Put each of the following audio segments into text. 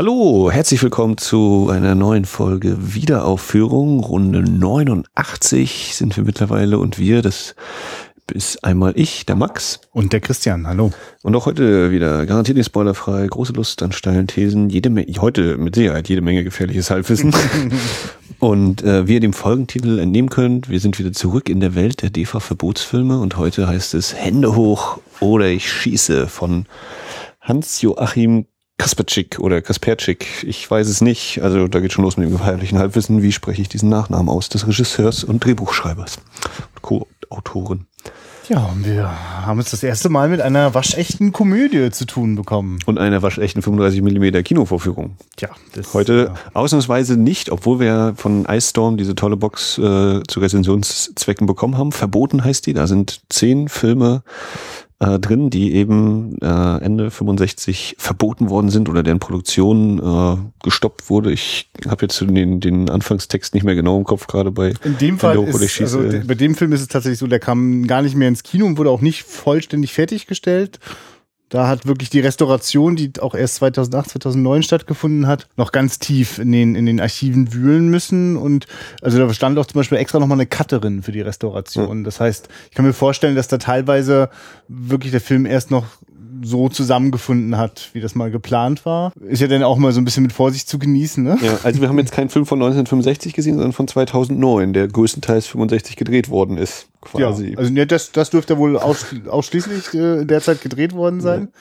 Hallo, herzlich willkommen zu einer neuen Folge Wiederaufführung. Runde 89 sind wir mittlerweile und wir, das ist einmal ich, der Max. Und der Christian, hallo. Und auch heute wieder garantiert nicht spoilerfrei, große Lust an steilen Thesen, jede Menge, heute mit Sicherheit jede Menge gefährliches Halbwissen. und äh, wie ihr dem Folgentitel entnehmen könnt, wir sind wieder zurück in der Welt der DEFA-Verbotsfilme und heute heißt es Hände hoch oder ich schieße von Hans-Joachim Kasperczyk oder Kasperczyk, ich weiß es nicht. Also da geht schon los mit dem gefährlichen Halbwissen. Wie spreche ich diesen Nachnamen aus? Des Regisseurs und Drehbuchschreibers und Co-Autoren. Ja, und wir haben uns das erste Mal mit einer waschechten Komödie zu tun bekommen. Und einer waschechten 35 mm Kinovorführung. Tja, das Heute ja. ausnahmsweise nicht, obwohl wir von Ice Storm diese tolle Box äh, zu Rezensionszwecken bekommen haben. Verboten heißt die. Da sind zehn Filme äh, drin, die eben äh, Ende 65 verboten worden sind oder deren Produktion äh, gestoppt wurde. Ich habe jetzt den, den Anfangstext nicht mehr genau im Kopf, gerade bei In dem Fall ist, also bei dem Film ist es tatsächlich so, der kam gar nicht mehr ins Kino und wurde auch nicht vollständig fertiggestellt. Da hat wirklich die Restauration, die auch erst 2008, 2009 stattgefunden hat, noch ganz tief in den, in den Archiven wühlen müssen. Und also da stand auch zum Beispiel extra nochmal eine Cutterin für die Restauration. Das heißt, ich kann mir vorstellen, dass da teilweise wirklich der Film erst noch so zusammengefunden hat, wie das mal geplant war. Ist ja dann auch mal so ein bisschen mit Vorsicht zu genießen, ne? Ja, also wir haben jetzt keinen Film von 1965 gesehen, sondern von 2009, der größtenteils 65 gedreht worden ist, quasi. Ja, also ne, das, das dürfte wohl ausschließlich äh, derzeit gedreht worden sein. Ja.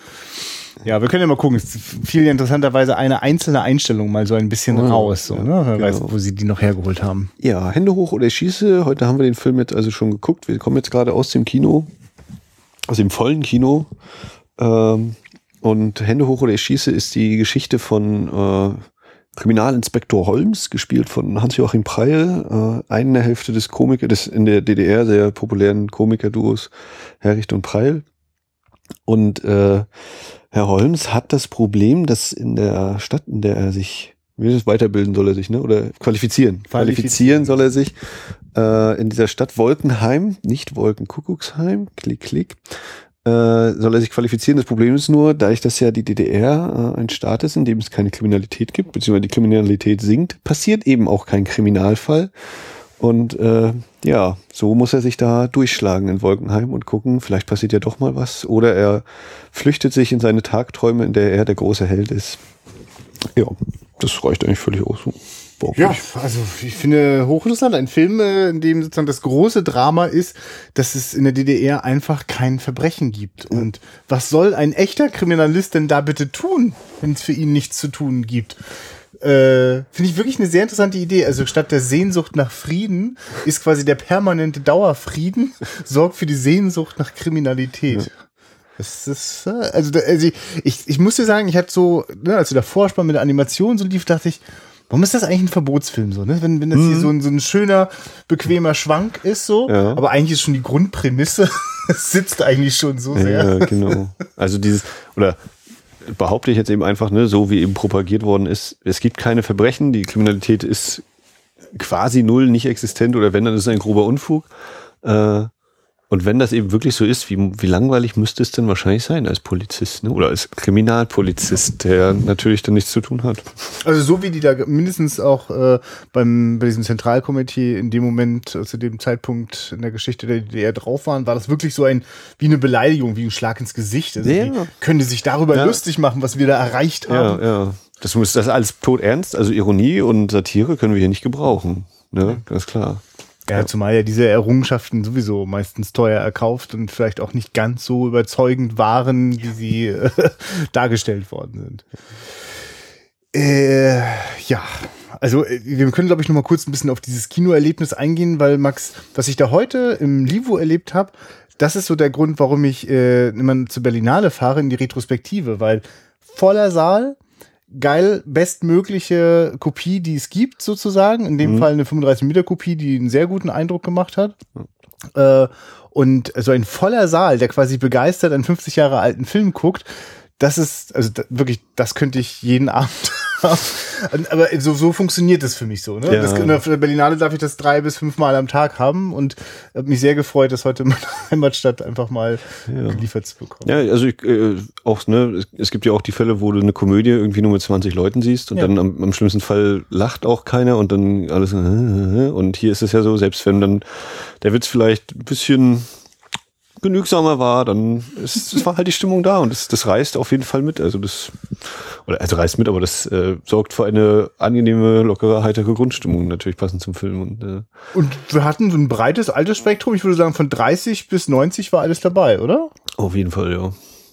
Ja, wir können ja mal gucken. Es fiel interessanterweise eine einzelne Einstellung mal so ein bisschen oh, raus, so, ne? Wer genau. weiß, wo sie die noch hergeholt haben. Ja, Hände hoch oder ich schieße. Heute haben wir den Film jetzt also schon geguckt. Wir kommen jetzt gerade aus dem Kino, aus dem vollen Kino ähm, und Hände hoch oder ich schieße ist die Geschichte von äh, Kriminalinspektor Holmes, gespielt von Hans-Joachim Preil, äh, eine Hälfte des Komiker, des in der DDR sehr populären Komikerduos Herricht und Preil. Und äh, Herr Holmes hat das Problem, dass in der Stadt, in der er sich wie das weiterbilden soll er sich, ne? Oder qualifizieren. Qualifizieren soll er sich äh, in dieser Stadt Wolkenheim, nicht Wolkenkuckucksheim, klick, klick, soll er sich qualifizieren. Das Problem ist nur, da ich das ja die DDR äh, ein Staat ist, in dem es keine Kriminalität gibt, beziehungsweise die Kriminalität sinkt, passiert eben auch kein Kriminalfall. Und äh, ja, so muss er sich da durchschlagen in Wolkenheim und gucken, vielleicht passiert ja doch mal was. Oder er flüchtet sich in seine Tagträume, in der er der große Held ist. Ja, das reicht eigentlich völlig aus. Boah, ja, also ich finde hochinteressant. Ein Film, äh, in dem sozusagen das große Drama ist, dass es in der DDR einfach kein Verbrechen gibt. Und was soll ein echter Kriminalist denn da bitte tun, wenn es für ihn nichts zu tun gibt? Äh, finde ich wirklich eine sehr interessante Idee. Also statt der Sehnsucht nach Frieden ist quasi der permanente Dauerfrieden sorgt für die Sehnsucht nach Kriminalität. Ja. Das ist, äh, also, also ich, ich muss dir sagen, ich hatte so, ne, als der Vorspann mit der Animation so lief, dachte ich, Warum ist das eigentlich ein Verbotsfilm so, ne? Wenn, wenn das mhm. hier so ein, so ein schöner, bequemer Schwank ist so, ja. aber eigentlich ist schon die Grundprämisse, es sitzt eigentlich schon so sehr. Ja, genau. Also dieses, oder behaupte ich jetzt eben einfach, ne, so wie eben propagiert worden ist, es gibt keine Verbrechen, die Kriminalität ist quasi null, nicht existent oder wenn, dann ist es ein grober Unfug. Äh, und wenn das eben wirklich so ist, wie, wie langweilig müsste es denn wahrscheinlich sein als Polizist ne? oder als Kriminalpolizist, der natürlich dann nichts zu tun hat. Also so wie die da mindestens auch äh, beim, bei diesem Zentralkomitee in dem Moment, äh, zu dem Zeitpunkt in der Geschichte der DDR drauf waren, war das wirklich so ein, wie eine Beleidigung, wie ein Schlag ins Gesicht. Also ja. die können sich darüber ja. lustig machen, was wir da erreicht haben. Ja, ja. Das muss das alles tot ernst, also Ironie und Satire können wir hier nicht gebrauchen. Ne? Ganz klar. Ja, zumal ja diese Errungenschaften sowieso meistens teuer erkauft und vielleicht auch nicht ganz so überzeugend waren, wie sie äh, dargestellt worden sind. Äh, ja, also äh, wir können, glaube ich, noch mal kurz ein bisschen auf dieses Kinoerlebnis eingehen, weil Max, was ich da heute im Livo erlebt habe, das ist so der Grund, warum ich äh, immer zur Berlinale fahre in die Retrospektive, weil voller Saal, geil bestmögliche Kopie, die es gibt, sozusagen. In dem mhm. Fall eine 35 Meter Kopie, die einen sehr guten Eindruck gemacht hat. Äh, und so ein voller Saal, der quasi begeistert einen 50 Jahre alten Film guckt, das ist, also da, wirklich, das könnte ich jeden Abend Aber so, so funktioniert das für mich so. Ne? Ja. Das, in der Berlinale darf ich das drei bis fünf Mal am Tag haben und habe mich sehr gefreut, das heute in meiner Heimatstadt einfach mal Ja. geliefert zu bekommen. Ja, also ich, äh, auch, ne, es, gibt ja auch die Fälle, wo du eine Komödie irgendwie nur mit 20 Leuten siehst und Ja. dann am, am schlimmsten Fall lacht auch keiner und dann alles und hier ist es ja so, selbst wenn dann der Witz vielleicht ein bisschen genügsamer war, dann ist, es war halt die Stimmung da und das, das reißt auf jeden Fall mit. Also das, oder also reißt mit, aber das äh, sorgt für eine angenehme, lockere, heitere Grundstimmung natürlich passend zum Film und äh, Und wir hatten so ein breites Altersspektrum. Ich würde sagen, von 30 bis 90 war alles dabei, oder? auf jeden Fall, ja.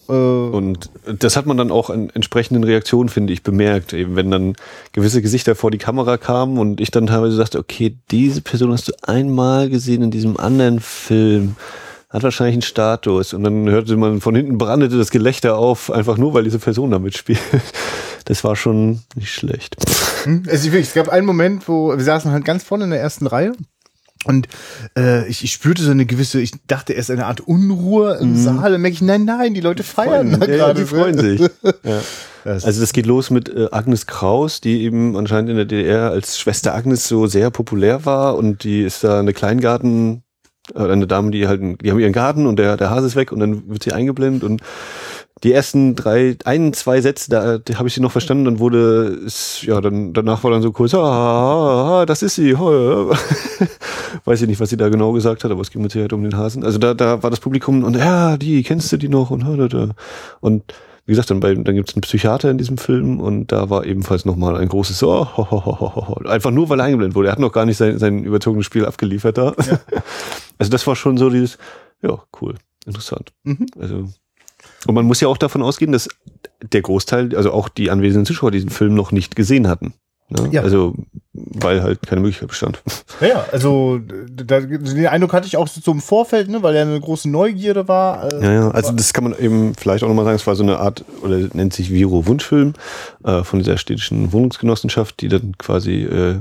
Äh, Und das hat man dann auch an entsprechenden Reaktionen, finde ich, bemerkt. Eben wenn dann gewisse Gesichter vor die Kamera kamen und ich dann teilweise sagte, okay, diese Person hast du einmal gesehen in diesem anderen Film. Hat wahrscheinlich einen Status. Und dann hörte man von hinten brandete das Gelächter auf, einfach nur, weil diese Person da mitspielt. Das war schon nicht schlecht. Hm? Also es gab einen Moment, wo wir saßen halt ganz vorne in der ersten Reihe. Und äh, ich, ich spürte so eine gewisse, ich dachte erst eine Art Unruhe im Saal. Dann merke ich, nein, nein, die Leute feiern da Mhm. Ja, gerade. die freuen sich. Ja. Also das geht los mit äh, Agnes Kraus, die eben anscheinend in der DDR als Schwester Agnes so sehr populär war und die ist da eine Kleingarten, eine Dame, die halt, die haben ihren Garten und der, der Hase ist weg und dann wird sie eingeblendet und die ersten drei, ein, zwei Sätze, da die habe ich sie noch verstanden, dann wurde es, ja, dann danach war dann so kurz, ah, ah, ah, das ist sie. Weiß ich nicht, was sie da genau gesagt hat, aber es ging mit Sicherheit um den Hasen. Also da, da war das Publikum und ja, die, kennst du die noch? Und, da, da. und wie gesagt, dann, bei, dann gibt es einen Psychiater in diesem Film und da war ebenfalls nochmal ein großes so, ho, ho, ho, ho, einfach nur, weil er eingeblendet wurde. Er hat noch gar nicht sein, sein überzogenes Spiel abgeliefert da. Also das war schon so dieses, ja, cool, interessant. Mhm. Also und man muss ja auch davon ausgehen, dass der Großteil, also auch die anwesenden Zuschauer, diesen Film noch nicht gesehen hatten. Ne? Ja. Also, weil halt keine Möglichkeit bestand. Ja, also da, den Eindruck hatte ich auch so im Vorfeld, ne, weil ja eine große Neugierde war. äh, Ja, ja, also das kann man eben vielleicht auch nochmal sagen, es war so eine Art, oder nennt sich Viro-Wunschfilm äh, von dieser städtischen Wohnungsgenossenschaft, die dann quasi äh,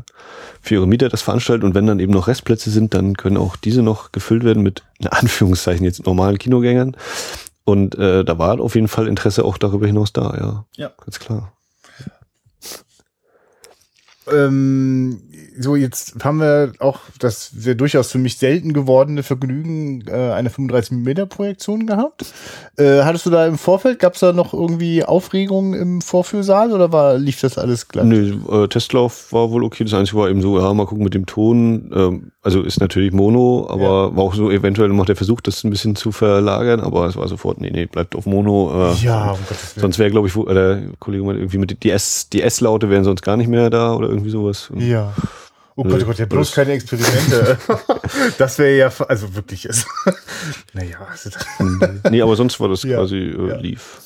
für ihre Mieter das veranstaltet und wenn dann eben noch Restplätze sind, dann können auch diese noch gefüllt werden mit, in Anführungszeichen, jetzt normalen Kinogängern. Und äh, da war auf jeden Fall Interesse auch darüber hinaus da, ja. Ja. Ganz klar. Ähm, so, jetzt haben wir auch das sehr durchaus für mich selten gewordene Vergnügen äh, eine 35mm Projektion gehabt. Äh, hattest du da im Vorfeld, gab es da noch irgendwie Aufregungen im Vorführsaal oder war, lief das alles glatt? Nö, äh, Testlauf war wohl okay. Das Einzige war eben so, ja, mal gucken mit dem Ton. Ähm, also ist natürlich Mono, aber war auch so eventuell noch der Versuch, das ein bisschen zu verlagern, aber es war sofort, nee, nee, bleibt auf Mono. Äh, Ja, um Gottes Willen. Sonst wäre, glaube ich, wo, äh, der Kollege meinte irgendwie mit die S, die S-Laute wären sonst gar nicht mehr da oder irgendwie sowas. Ja. Oh Gott, oh Gott, ja, bloß keine Experimente. das wäre ja, also wirklich, also, naja, also, nee, aber sonst war das Ja, quasi äh, ja. lief.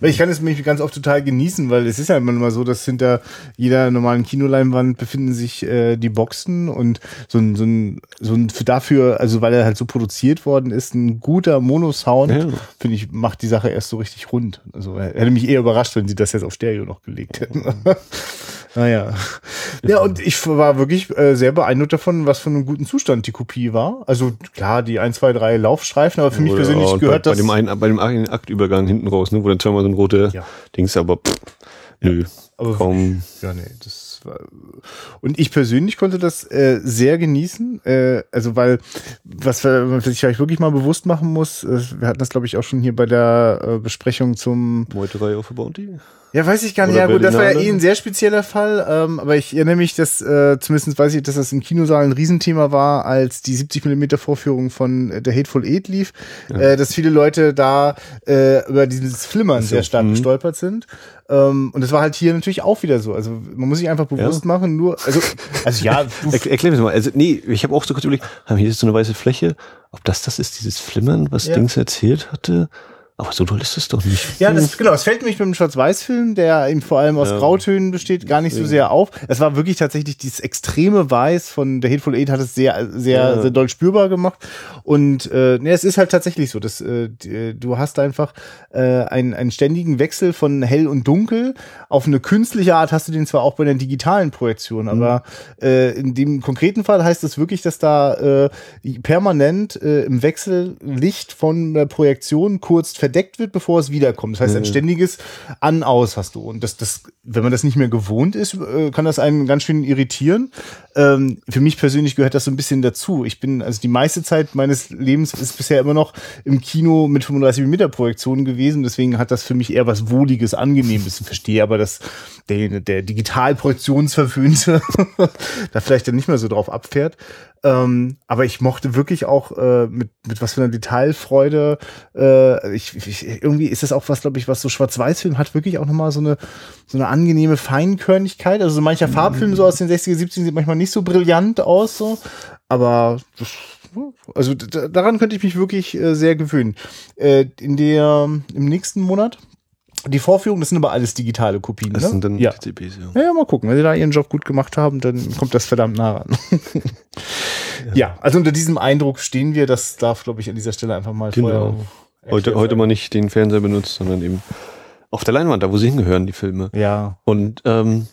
Weil ich kann es nämlich ganz oft total genießen, weil es ist ja immer mal so, dass hinter jeder normalen Kinoleinwand befinden sich äh, die Boxen und so ein, so ein, so ein für dafür, also weil er halt so produziert worden ist, ein guter Mono-Sound, Ja. finde ich, macht die Sache erst so richtig rund. Also hätte mich eher überrascht, wenn sie das jetzt auf Stereo noch gelegt hätten. naja. Ja, und ich war wirklich äh, sehr beeindruckt davon, was für einem guten Zustand die Kopie war. Also klar, die 1, 2, 3 Laufstreifen, aber für mich Oder- persönlich und gehört bei, das. bei dem einen, bei dem einen Aktübergang hinten raus, ne, wo dann zweimal so ein rote Ja. Dings, aber pff, nö, aber kaum. Ja, nee, das war. Und ich persönlich konnte das äh, sehr genießen. Äh, also, weil, was, wir- was ich euch wirklich mal bewusst machen muss, äh, wir hatten das, glaube ich, auch schon hier bei der äh, Besprechung zum. Meuterei auf der Bounty? Ja, weiß ich gar nicht. Oder Ja, gut, das war ja Berlinale? eh ein sehr spezieller Fall. Ähm, aber ich erinnere mich, dass äh, zumindest weiß ich, dass das im Kinosaal ein Riesenthema war, als die 70 mm Vorführung von äh, der Hateful Eight lief, äh, dass viele Leute da äh, über dieses Flimmern sehr stark mhm. gestolpert sind. Ähm, und das war halt hier natürlich auch wieder so. Also man muss sich einfach bewusst machen, nur, also, also ja, Er, erklär mir mal. Also, nee, ich habe auch so kurz überlegt, haben hier ist so eine weiße Fläche, ob das das ist, dieses Flimmern, was Ja. Dings erzählt hatte. Aber so doll ist es doch nicht. Ja, das, genau, es fällt nämlich beim Schwarz-Weiß-Film, der eben vor allem aus Ja. Grautönen besteht, gar nicht so sehr auf. Es war wirklich tatsächlich dieses extreme Weiß von der Hateful Eight hat es sehr, sehr, Ja. sehr doll spürbar gemacht. Und äh, ne, es ist halt tatsächlich so, dass äh, die, du hast einfach äh, einen, einen ständigen Wechsel von hell und dunkel. Auf eine künstliche Art hast du den zwar auch bei der digitalen Projektion, Mhm. aber äh, in dem konkreten Fall heißt es wirklich, dass da äh, permanent äh, im Wechsel Licht von der Projektion kurz verdeckt wird, bevor es wiederkommt. Das heißt, ein ständiges An-Aus hast du. Und das, das, wenn man das nicht mehr gewohnt ist, äh, kann das einen ganz schön irritieren. Ähm, für mich persönlich gehört das so ein bisschen dazu. Ich bin, also die meiste Zeit meines Lebens ist bisher immer noch im Kino mit 35 mm Projektionen gewesen. Deswegen hat das für mich eher was Wohliges, Angenehmes. Ich verstehe aber, dass der, der Digital-Projektionsverwöhnte da vielleicht dann nicht mehr so drauf abfährt. Ähm, aber ich mochte wirklich auch äh, mit, mit was für einer Detailfreude. Äh, ich, ich, irgendwie ist das auch was, glaube ich, was so Schwarz-Weiß-Film hat, wirklich auch nochmal so eine, so eine angenehme Feinkörnigkeit. Also so mancher Farbfilm so aus den 60er, 70er sieht manchmal nicht so brillant aus, so. Aber das, also daran könnte ich mich wirklich äh, sehr gewöhnen. Äh, in der, im nächsten Monat die Vorführung, das sind aber alles digitale Kopien. Das ne? sind dann ja. TCPs, ja. Ja, mal gucken. Wenn sie da ihren Job gut gemacht haben, dann kommt das verdammt nah ran. ja. ja. also unter diesem Eindruck stehen wir. Das darf, glaube ich, an dieser Stelle einfach mal genau. Heute, heute mal nicht den Fernseher benutzt, sondern eben auf der Leinwand, da wo sie hingehören, die Filme. Ja. Und ähm,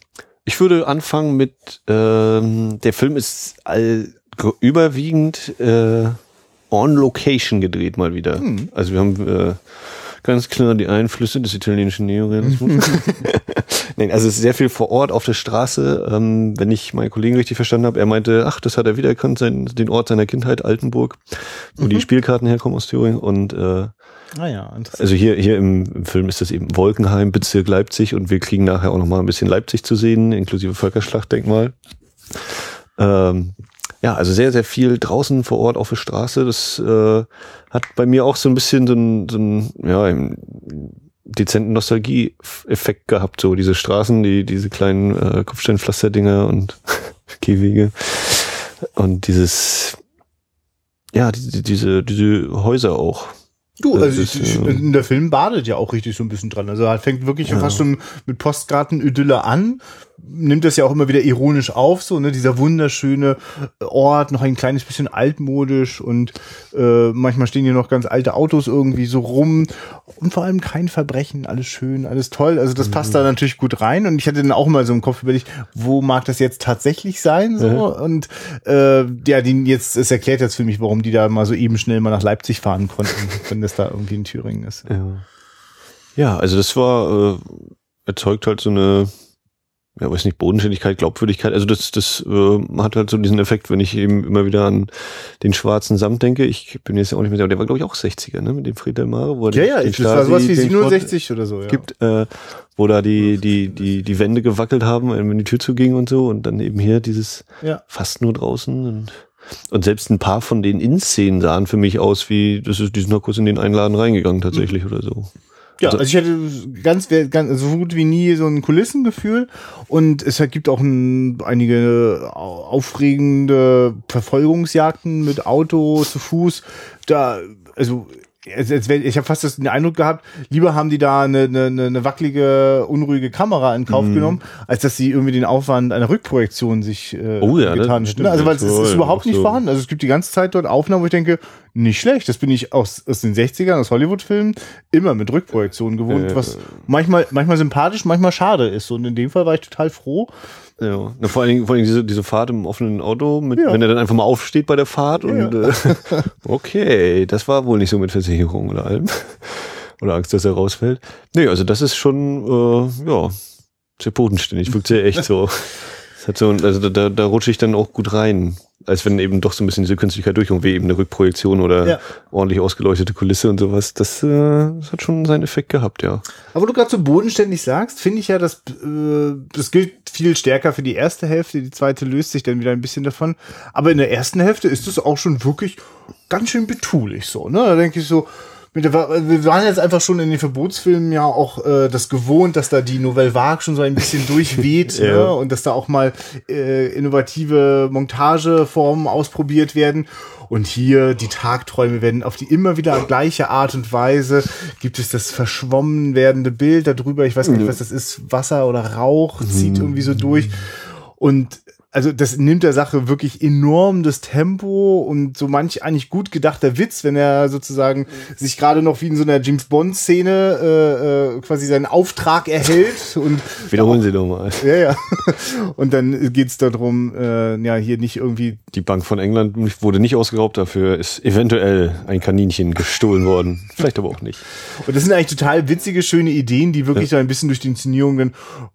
ich würde anfangen mit, ähm, der Film ist all, überwiegend äh, on Location gedreht mal wieder. Hm. Also wir haben äh, ganz klar die Einflüsse des italienischen Neorealismus. Nein, also es ist sehr viel vor Ort auf der Straße. Ähm, wenn ich meinen Kollegen richtig verstanden habe, er meinte, ach, das hat er wiedererkannt, sein, den Ort seiner Kindheit, Altenburg, wo mhm. die Spielkarten herkommen aus Thüringen. Und äh, ah ja, also hier, hier im, im, Film ist das eben Wolkenheim, Bezirk Leipzig und wir kriegen nachher auch nochmal ein bisschen Leipzig zu sehen, inklusive Völkerschlachtdenkmal. Ähm, ja, also sehr, sehr viel draußen vor Ort auf der Straße. Das äh, hat bei mir auch so ein bisschen so ein, so ein ja, einen dezenten Nostalgie-Effekt gehabt. So diese Straßen, die, diese kleinen äh, Kopfsteinpflasterdinger und Gehwege. Und dieses, ja, diese, diese, diese Häuser auch. Du, also ist, ich, in der Film badet ja auch richtig so ein bisschen dran. Also er fängt wirklich ja. fast schon mit Postkarten-Idylle an, nimmt das ja auch immer wieder ironisch auf, so, ne, dieser wunderschöne Ort, noch ein kleines bisschen altmodisch und äh, manchmal stehen hier noch ganz alte Autos irgendwie so rum und vor allem kein Verbrechen, alles schön, alles toll. Also das mhm. passt da natürlich gut rein und ich hatte dann auch mal so im Kopf überlegt, wo mag das jetzt tatsächlich sein, so, mhm. und äh, ja, die jetzt, es erklärt jetzt für mich, warum die da mal so eben schnell mal nach Leipzig fahren konnten, wenn das da irgendwie in Thüringen ist. Ja, ja also das war, äh, erzeugt halt so eine ja, weiß nicht, Bodenständigkeit, Glaubwürdigkeit. Also das, das äh, hat halt so diesen Effekt, wenn ich eben immer wieder an den schwarzen Samt denke. Ich bin jetzt auch nicht mehr sicher, der war glaube ich auch 60er, ne, mit dem Friedel Mare. Wo ja, ja, ich, das war sowas wie 67 oder so, ja. Gibt, äh, wo da die, die, die, die Wände gewackelt haben, wenn die Tür zuging und so und dann eben hier dieses ja. fast nur draußen und und selbst ein paar von den In-Szenen sahen für mich aus wie, das ist, die sind noch kurz in den Einladen reingegangen tatsächlich mhm. oder so. Ja, also, also ich hatte ganz, ganz so gut wie nie so ein Kulissengefühl und es gibt auch ein, einige aufregende Verfolgungsjagden mit Auto zu Fuß. Da, also ich habe fast den Eindruck gehabt, lieber haben die da eine, eine, eine wackelige, unruhige Kamera in Kauf mm. genommen, als dass sie irgendwie den Aufwand einer Rückprojektion sich äh, oh, ja, getan hätten. Also weil es ist überhaupt nicht so. vorhanden. Also es gibt die ganze Zeit dort Aufnahmen, wo ich denke, nicht schlecht. Das bin ich aus, aus den 60ern, aus Hollywood-Filmen, immer mit Rückprojektionen gewohnt, äh, was manchmal, manchmal sympathisch, manchmal schade ist. Und in dem Fall war ich total froh, ja, Na, vor allen Dingen, vor allen Dingen diese, diese Fahrt im offenen Auto, mit, ja. wenn er dann einfach mal aufsteht bei der Fahrt und ja. äh, okay, das war wohl nicht so mit Versicherung oder allem. oder Angst, dass er rausfällt. Nee, also das ist schon, äh, ja, sehr bodenständig, wirkt sehr echt so. Das hat so, also da, da rutsche ich dann auch gut rein als wenn eben doch so ein bisschen diese Künstlichkeit durchkommt, wie eben eine Rückprojektion oder ja. ordentlich ausgeleuchtete Kulisse und sowas. Das, äh, das hat schon seinen Effekt gehabt, ja. Aber du gerade so bodenständig sagst, finde ich ja, dass äh, das gilt viel stärker für die erste Hälfte. Die zweite löst sich dann wieder ein bisschen davon. Aber in der ersten Hälfte ist es auch schon wirklich ganz schön betulich so. Ne? Da denke ich so, wir waren jetzt einfach schon in den Verbotsfilmen ja auch äh, das gewohnt, dass da die Nouvelle Vague schon so ein bisschen durchweht ja. ne? und dass da auch mal äh, innovative Montageformen ausprobiert werden. Und hier die Tagträume werden auf die immer wieder gleiche Art und Weise gibt es das verschwommen werdende Bild darüber. Ich weiß gar nicht, was das ist. Wasser oder Rauch zieht mhm. irgendwie so durch. Und also das nimmt der Sache wirklich enorm das Tempo und so manch eigentlich gut gedachter Witz, wenn er sozusagen sich gerade noch wie in so einer James Bond Szene äh, äh, quasi seinen Auftrag erhält und Wiederholen Sie doch mal. ja ja und dann geht's darum, äh, ja hier nicht irgendwie Die Bank von England wurde nicht ausgeraubt, dafür ist eventuell ein Kaninchen gestohlen worden. Vielleicht aber auch nicht. und das sind eigentlich total witzige schöne Ideen, die wirklich so ein bisschen durch die Inszenierung dann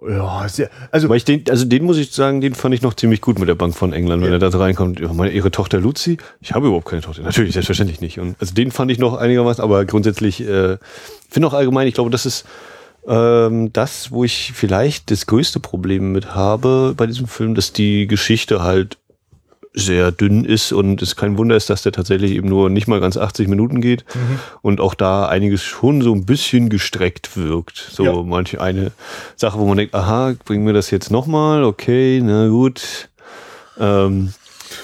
ja sehr, also Weil ich den, also den muss ich sagen, den fand ich noch ziemlich gut mit der Bank von England, wenn er da reinkommt. Ja, meine, ihre Tochter Lucy? Ich habe überhaupt keine Tochter. Natürlich, selbstverständlich nicht. Und also den fand ich noch einigermaßen, aber grundsätzlich, äh, finde auch allgemein, ich glaube, das ist ähm, das, wo ich vielleicht das größte Problem mit habe bei diesem Film, dass die Geschichte halt sehr dünn ist und es kein Wunder ist, dass der tatsächlich eben nur nicht mal ganz 80 Minuten geht und auch da einiges schon so ein bisschen gestreckt wirkt. So Ja. manche eine Sache, wo man denkt, aha, bringen wir das jetzt nochmal? Okay, na gut. Ähm,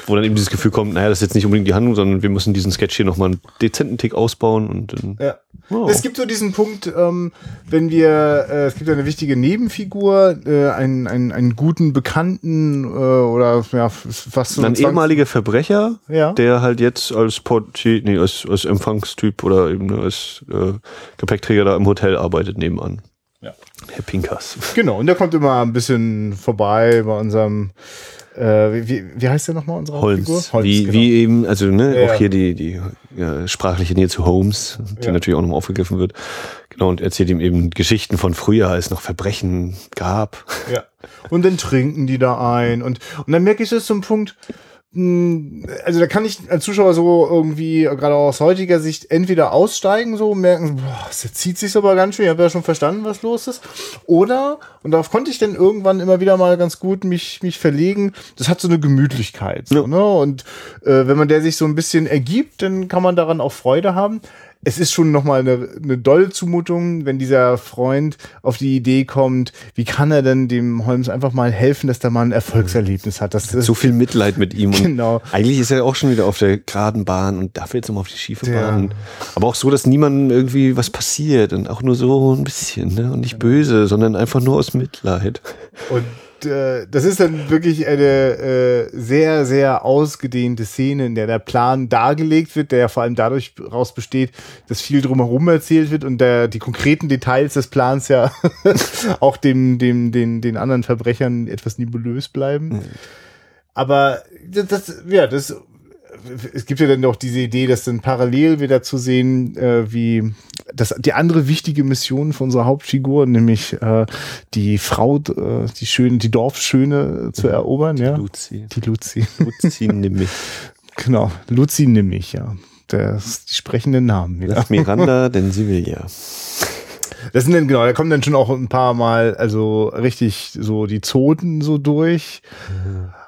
wo dann eben dieses Gefühl kommt, naja, das ist jetzt nicht unbedingt die Handlung, sondern wir müssen diesen Sketch hier nochmal einen dezenten Tick ausbauen und dann, Ja. Oh. Es gibt so diesen Punkt, ähm, wenn wir, äh, es gibt eine wichtige Nebenfigur, äh, einen, einen, einen guten Bekannten äh, oder ja, fast so ein ehemaliger Verbrecher, Ja. der halt jetzt als Portier, nee, als, als Empfangstyp oder eben als äh, Gepäckträger da im Hotel arbeitet nebenan. Ja. Herr Pinkas. Genau, und der kommt immer ein bisschen vorbei bei unserem, äh, wie, wie heißt der nochmal, unsere Hauptfigur? Holmes. wie, genau. wie eben, also ne, Ja. auch hier die, die ja, sprachliche Nähe zu Holmes, die Ja. natürlich auch nochmal aufgegriffen wird. Genau, und erzählt ihm eben Geschichten von früher, als es noch Verbrechen gab. Ja. Und dann trinken die da ein. Und, und dann merke ich es zum Punkt, also da kann ich als Zuschauer so irgendwie, gerade aus heutiger Sicht, entweder aussteigen, so merken, boah, das zieht sich aber ganz schön, ich habe ja schon verstanden, was los ist. Oder, und darauf konnte ich dann irgendwann immer wieder mal ganz gut mich, mich verlegen, das hat so eine Gemütlichkeit. So, Ja. ne? Und äh, wenn man der sich so ein bisschen ergibt, dann kann man daran auch Freude haben es ist schon nochmal eine, eine dolle Zumutung, wenn dieser Freund auf die Idee kommt, wie kann er denn dem Holmes einfach mal helfen, dass der mal ein Erfolgserlebnis hat. Das, So viel Mitleid mit ihm. Genau. Eigentlich ist er auch schon wieder auf der geraden Bahn und dafür jetzt nochmal auf die schiefe Ja. Bahn. Aber auch so, dass niemandem irgendwie was passiert und auch nur so ein bisschen, ne? Und nicht böse, sondern einfach nur aus Mitleid. Und das ist dann wirklich eine äh, sehr, sehr ausgedehnte Szene, in der der Plan dargelegt wird, der ja vor allem dadurch raus besteht, dass viel drumherum erzählt wird und der, die konkreten Details des Plans ja auch dem, dem, den, den anderen Verbrechern etwas nebulös bleiben. Aber das, das, ja, das, es gibt ja dann auch diese Idee, dass dann parallel wieder zu sehen, äh, wie das, die andere wichtige Mission von unserer Hauptfigur, nämlich äh, die Frau, äh, die schöne, die Dorfschöne zu erobern, ja. Luzi. Die Luzi. Luzi nimm mich. Genau. Luzi nämlich, ja. Das die sprechenden Namen wieder. Lass Miranda, denn sie will ja. Das sind dann, genau, da kommen dann schon auch ein paar Mal, also richtig so die Zoten so durch.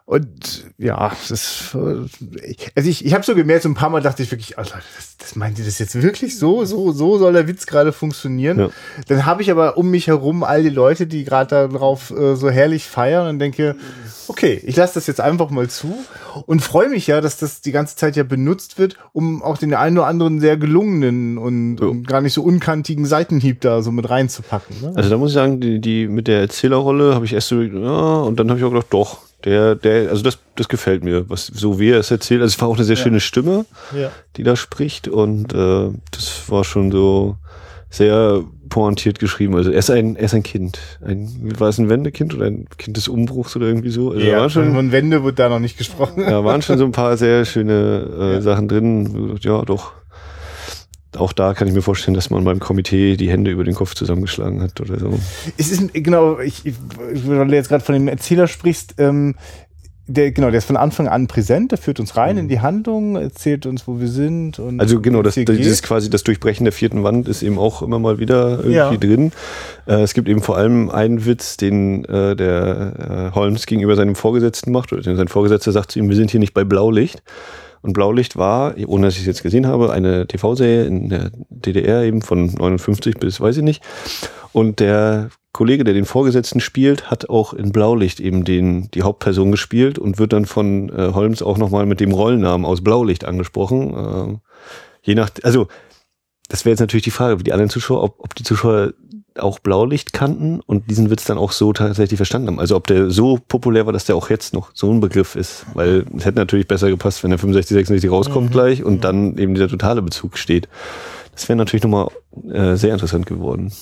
Und ja, das, also ich, ich habe so gemerkt, so ein paar Mal dachte ich wirklich, also das, das meint ihr das jetzt wirklich so? So, so soll der Witz gerade funktionieren? Ja. Dann habe ich aber um mich herum all die Leute, die gerade darauf äh, so herrlich feiern und denke, okay, ich lasse das jetzt einfach mal zu und freue mich ja, dass das die ganze Zeit ja benutzt wird, um auch den einen oder anderen sehr gelungenen und, Ja. und gar nicht so unkantigen Seitenhieb da so mit reinzupacken. Ne? Also da muss ich sagen, die, die mit der Erzählerrolle habe ich erst so, ja, und dann habe ich auch gedacht, doch, der, der, also das, das gefällt mir, was so wie er es erzählt. Also es war auch eine sehr schöne Stimme, Ja. die da spricht und äh, das war schon so sehr pointiert geschrieben. Also er ist ein, er ist ein Kind. Ein, war es ein Wendekind oder ein Kind des Umbruchs oder irgendwie so? Also Ja, schon, von Wände wird da noch nicht gesprochen. da waren schon so ein paar sehr schöne äh, Ja. Sachen drin. Ja, doch. Auch da kann ich mir vorstellen, dass man beim Komitee die Hände über den Kopf zusammengeschlagen hat oder so. Es ist, genau, ich, ich, weil du jetzt gerade von dem Erzähler sprichst, ähm, der, genau, der ist von Anfang an präsent, der führt uns rein in die Handlung, erzählt uns, wo wir sind. Und Mhm. Also genau, das, das geht. quasi das Durchbrechen der vierten Wand ist eben auch immer mal wieder irgendwie Ja. drin. Äh, es gibt eben vor allem einen Witz, den äh, der äh, Holmes gegenüber seinem Vorgesetzten macht. Oder sein Vorgesetzter sagt zu ihm, wir sind hier nicht bei Blaulicht. Und Blaulicht war, ohne dass ich es jetzt gesehen habe, eine TV-Serie in der DDR eben von 59 bis weiß ich nicht. Und der Kollege, der den Vorgesetzten spielt, hat auch in Blaulicht eben den, die Hauptperson gespielt und wird dann von äh, Holmes auch nochmal mit dem Rollnamen aus Blaulicht angesprochen. Ähm, je nach, also das wäre jetzt natürlich die Frage, wie die anderen Zuschauer, ob, ob die Zuschauer auch Blaulicht kannten und diesen Witz dann auch so tatsächlich verstanden haben. Also ob der so populär war, dass der auch jetzt noch so ein Begriff ist. Weil es hätte natürlich besser gepasst, wenn der 65, 66 rauskommt mhm. gleich und mhm. dann eben dieser totale Bezug steht. Das wäre natürlich nochmal äh, sehr interessant geworden.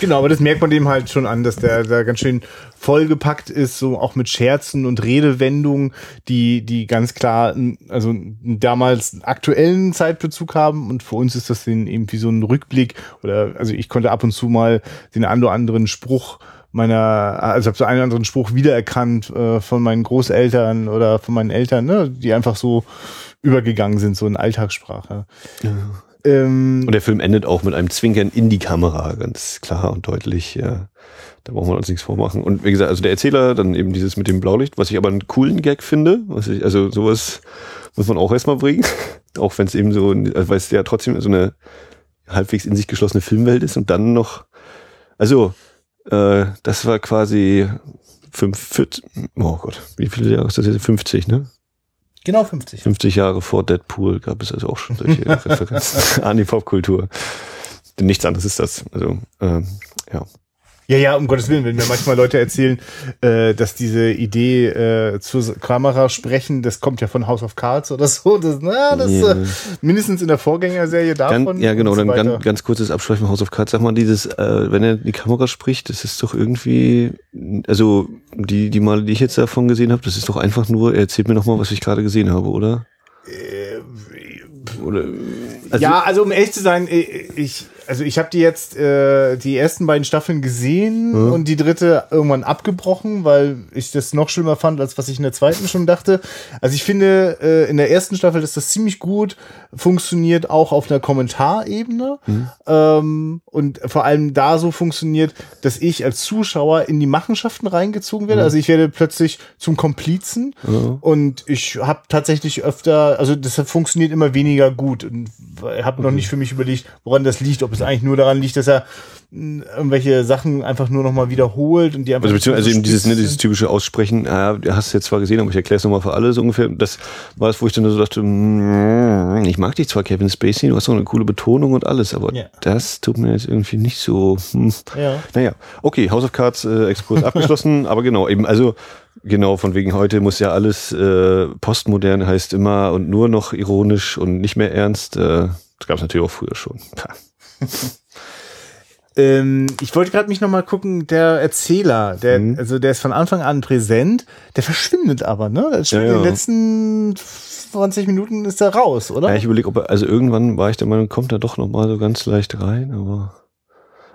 Genau, aber das merkt man dem halt schon an, dass der da ganz schön vollgepackt ist, so auch mit Scherzen und Redewendungen, die, die ganz klar, also damals aktuellen Zeitbezug haben und für uns ist das eben wie so ein Rückblick oder, also ich konnte ab und zu mal den einen oder anderen Spruch meiner, also habe so einen oder anderen Spruch wiedererkannt äh, von meinen Großeltern oder von meinen Eltern, ne, die einfach so übergegangen sind, so in Alltagssprache. Ja. Ähm, und der Film endet auch mit einem Zwinkern in die Kamera, ganz klar und deutlich. Ja. Da brauchen wir uns nichts vormachen. Und wie gesagt, also der Erzähler, dann eben dieses mit dem Blaulicht, was ich aber einen coolen Gag finde. Was ich, also sowas muss man auch erstmal bringen. auch wenn es eben so, also weil es ja trotzdem so eine halbwegs in sich geschlossene Filmwelt ist und dann noch, also äh, das war quasi fünf, 40, oh Gott, wie viele Jahre ist das jetzt? 50, ne? Genau 50. 50 Jahre vor Deadpool gab es also auch schon solche Referenzen an die Popkultur. Nichts anderes ist das. Also, ähm, ja. Ja, ja, um Gottes Willen, wenn mir manchmal Leute erzählen, äh, dass diese Idee äh, zur Kamera sprechen, das kommt ja von House of Cards oder so, das, na, das yeah. äh, mindestens in der Vorgängerserie davon. Ganz, ja, genau, so dann ganz, ganz kurzes Abschweifen House of Cards. Sag mal, dieses, äh, wenn er die Kamera spricht, das ist doch irgendwie, also die, die Male, die ich jetzt davon gesehen habe, das ist doch einfach nur, er erzählt mir noch mal, was ich gerade gesehen habe, oder? Äh, oder also, ja, also um ehrlich zu sein, ich also ich habe die jetzt äh, die ersten beiden Staffeln gesehen mhm. und die dritte irgendwann abgebrochen, weil ich das noch schlimmer fand, als was ich in der zweiten schon dachte. Also ich finde äh, in der ersten Staffel, dass das ziemlich gut funktioniert, auch auf einer Kommentarebene mhm. ähm, und vor allem da so funktioniert, dass ich als Zuschauer in die Machenschaften reingezogen werde. Mhm. Also ich werde plötzlich zum Komplizen und ich habe tatsächlich öfter, also das funktioniert immer weniger gut und habe noch nicht für mich überlegt, woran das liegt, ob es eigentlich nur daran liegt, dass er hm, irgendwelche Sachen einfach nur nochmal wiederholt und die einfach. Also beziehungsweise eben dieses, ne, dieses typische Aussprechen, ja, hast du jetzt zwar gesehen, aber ich erkläre es nochmal für alle so ungefähr. Das war es, wo ich dann so dachte, mm, ich mag dich zwar, Kevin Spacey, du hast auch eine coole Betonung und alles, aber ja. das tut mir jetzt irgendwie nicht so. Hm. Ja. Naja, okay, House of Cards äh, Exkurs abgeschlossen, aber genau, eben, also Genau, von wegen heute muss ja alles äh, postmodern heißt immer und nur noch ironisch und nicht mehr ernst. Äh, das gab es natürlich auch früher schon. ähm, ich wollte gerade mich nochmal gucken, der Erzähler, der, mhm. also der ist von Anfang an präsent, der verschwindet aber, ne? Das ja. In den letzten 20 Minuten ist er raus, oder? Ja, ich überlege, ob er, also irgendwann war ich der Meinung, kommt er doch nochmal so ganz leicht rein, aber.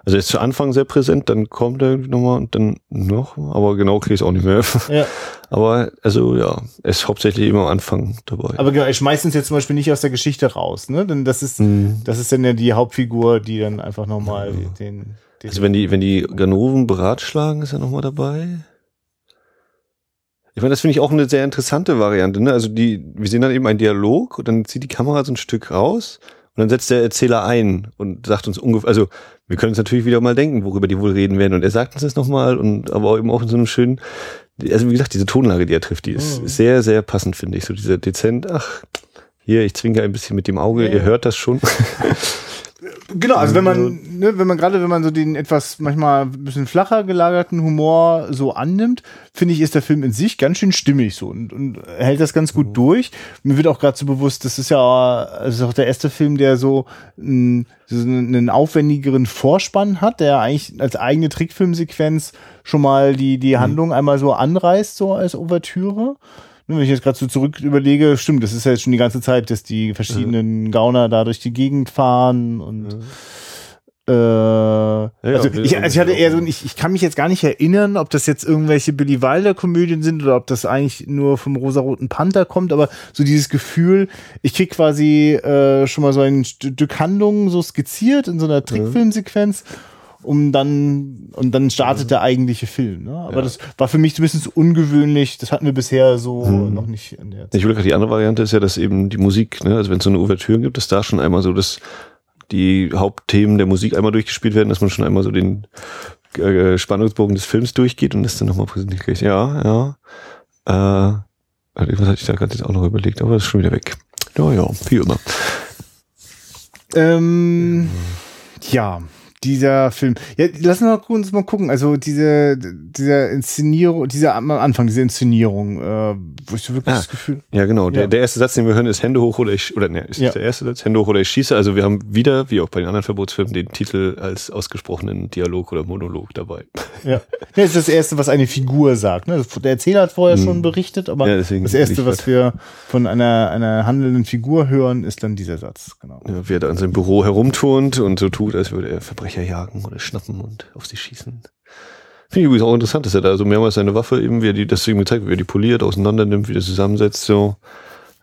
Also er ist zu Anfang sehr präsent, dann kommt er nochmal und dann noch, aber genau kriege ich es auch nicht mehr. Ja. Aber also ja, er ist hauptsächlich immer am Anfang dabei. Aber genau, ich schmeiße uns jetzt zum Beispiel nicht aus der Geschichte raus, ne? Denn das ist, mhm. das ist dann ja die Hauptfigur, die dann einfach nochmal ja. den, den. Also wenn die, wenn die Ganoven beratschlagen, ist er nochmal dabei. Ich meine, das finde ich auch eine sehr interessante Variante. Ne? Also die, wir sehen dann eben einen Dialog und dann zieht die Kamera so ein Stück raus und dann setzt der Erzähler ein und sagt uns ungefähr, also wir können uns natürlich wieder mal denken, worüber die wohl reden werden. Und er sagt uns das nochmal und aber eben auch in so einem schönen, also wie gesagt, diese Tonlage, die er trifft, die ist mhm. sehr, sehr passend, finde ich. So dieser dezent, ach, hier, ich zwinke ein bisschen mit dem Auge, ja. ihr hört das schon. Genau, also wenn man, ne, wenn man gerade, wenn man so den etwas manchmal ein bisschen flacher gelagerten Humor so annimmt, finde ich, ist der Film in sich ganz schön stimmig so und, und hält das ganz gut mhm. durch. Mir wird auch gerade so bewusst, das ist ja das ist auch der erste Film, der so, ein, so einen aufwendigeren Vorspann hat, der eigentlich als eigene Trickfilmsequenz schon mal die, die mhm. Handlung mhm. einmal so anreißt, so als Ouvertüre. Wenn ich jetzt gerade so zurück überlege, stimmt, das ist ja jetzt schon die ganze Zeit, dass die verschiedenen Gauner da durch die Gegend fahren und äh, ja, also, ich, also ich hatte eher so, ich, ich kann mich jetzt gar nicht erinnern, ob das jetzt irgendwelche Billy Wilder Komödien sind oder ob das eigentlich nur vom rosaroten Panther kommt, aber so dieses Gefühl, ich krieg quasi äh, schon mal so ein Stück Handlung so skizziert in so einer Trickfilmsequenz um dann und dann startet der eigentliche Film. Ne? Aber ja. das war für mich zumindest ungewöhnlich. Das hatten wir bisher so hm. noch nicht in der Zeit. Ich will gerade die andere Variante ist ja, dass eben die Musik, ne, also wenn es so eine Ouvertüre gibt, dass da schon einmal so das die Hauptthemen der Musik einmal durchgespielt werden, dass man schon einmal so den äh, Spannungsbogen des Films durchgeht und das dann nochmal präsentiert. Ja, ja. Äh, was hatte ich da gerade jetzt auch noch überlegt, aber das ist schon wieder weg. Ja, ja, wie immer. Ähm, ja, dieser Film. Ja, lass uns mal gucken. Also diese, dieser Inszenierung, dieser am Anfang, diese Inszenierung, äh, wo ich so wirklich Ah, das Gefühl. Ja, genau. Der, Ja. der erste Satz, den wir hören, ist Hände hoch oder ich, oder ne, ist Ja. der erste Satz, Hände hoch oder ich schieße. Also wir haben wieder, wie auch bei den anderen Verbotsfilmen, den Titel als ausgesprochenen Dialog oder Monolog dabei. Ja. das ist das Erste, was eine Figur sagt. Ne? Der Erzähler hat vorher schon berichtet, aber Hm. Ja, das Erste, was wir von einer, einer handelnden Figur hören, ist dann dieser Satz. Genau. Ja, wie er da in seinem Büro herumturnt und so tut, als würde er Verbrecher jagen oder schnappen und auf sie schießen. Finde ich übrigens auch interessant, dass er da so mehrmals seine Waffe eben, wie er die, das gezeigt, wie er die poliert, auseinander nimmt, wie er zusammensetzt, so.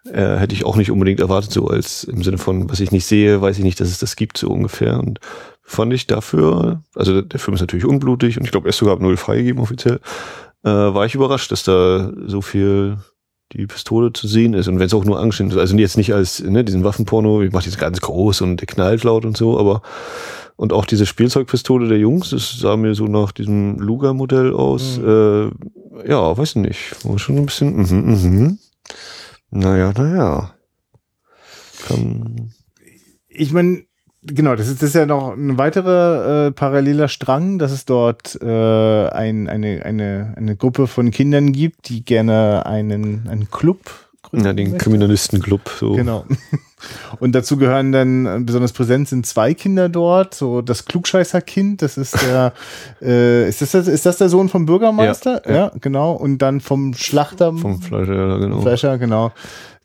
Äh, hätte ich auch nicht unbedingt erwartet, so als im Sinne von, was ich nicht sehe, weiß ich nicht, dass es das gibt, so ungefähr. Und fand ich dafür, also der Film ist natürlich unblutig und ich glaube, er ist sogar ab null freigegeben offiziell, äh, war ich überrascht, dass da so viel die Pistole zu sehen ist und wenn es auch nur angeschnitten ist, also jetzt nicht als ne, diesen Waffenporno, ich mache jetzt ganz groß und der knallt laut und so, aber und auch diese Spielzeugpistole der Jungs, das sah mir so nach diesem Luger-Modell aus. Äh, ja, weiß ich nicht, war schon ein bisschen. Mhm, mhm. Naja, naja. Kann, Ich meine, genau, das ist, das ist ja noch ein weiterer äh, paralleler Strang, dass es dort äh, ein, eine, eine, eine Gruppe von Kindern gibt, die gerne einen, einen Club gründen ja, den möchte. Kriminalistenclub so. Genau. Und dazu gehören dann äh, besonders präsent sind zwei Kinder dort. So das Klugscheißer-Kind, das ist der, äh, ist das, ist das der Sohn vom Bürgermeister? Ja, ja. genau. Und dann vom Schlachter, Vom Fleischer, ja, genau. Fleischer, genau.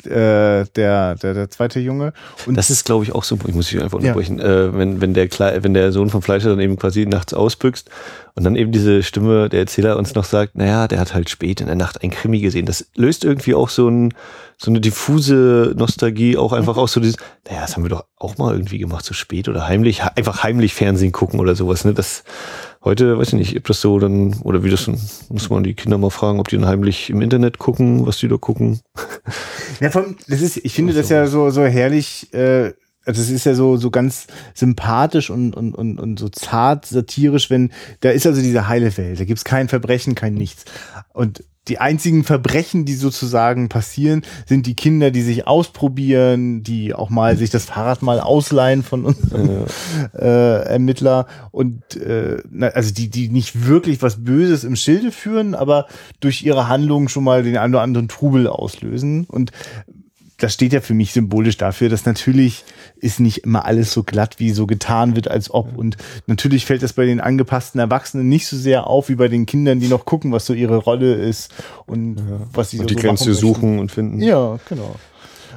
Äh, der, der, der zweite Junge. Und Das ist, glaube ich, auch so, ich muss dich einfach Ja. unterbrechen, äh, wenn, wenn, der Kle wenn der Sohn vom Fleischer dann eben quasi nachts ausbüchst und dann eben diese Stimme, der Erzähler uns noch sagt, naja, der hat halt spät in der Nacht ein Krimi gesehen. Das löst irgendwie auch so, ein, so eine diffuse Nostalgie, auch einfach aus so dieses, naja, das haben wir doch auch mal irgendwie gemacht, so spät oder heimlich, he- einfach heimlich Fernsehen gucken oder sowas. Ne? Das heute, weiß ich nicht, ob das so dann, oder wie das dann, muss man die Kinder mal fragen, ob die dann heimlich im Internet gucken, was die da gucken. Ja, vor allem, das ist, ich finde das ja so, so herrlich, äh, also es ist ja so, so ganz sympathisch und, und, und, und so zart satirisch, wenn, da ist also diese heile Welt, da gibt's kein Verbrechen, kein Nichts. Und die einzigen Verbrechen, die sozusagen passieren, sind die Kinder, die sich ausprobieren, die auch mal sich das Fahrrad mal ausleihen von unserem äh, Ermittler und äh, also die, die nicht wirklich was Böses im Schilde führen, aber durch ihre Handlungen schon mal den einen oder anderen Trubel auslösen. Und das steht ja für mich symbolisch dafür, dass natürlich ist nicht immer alles so glatt, wie so getan wird, als ob. Und natürlich fällt das bei den angepassten Erwachsenen nicht so sehr auf, wie bei den Kindern, die noch gucken, was so ihre Rolle ist und was sie Und so die so Grenze suchen und finden. Ja, genau.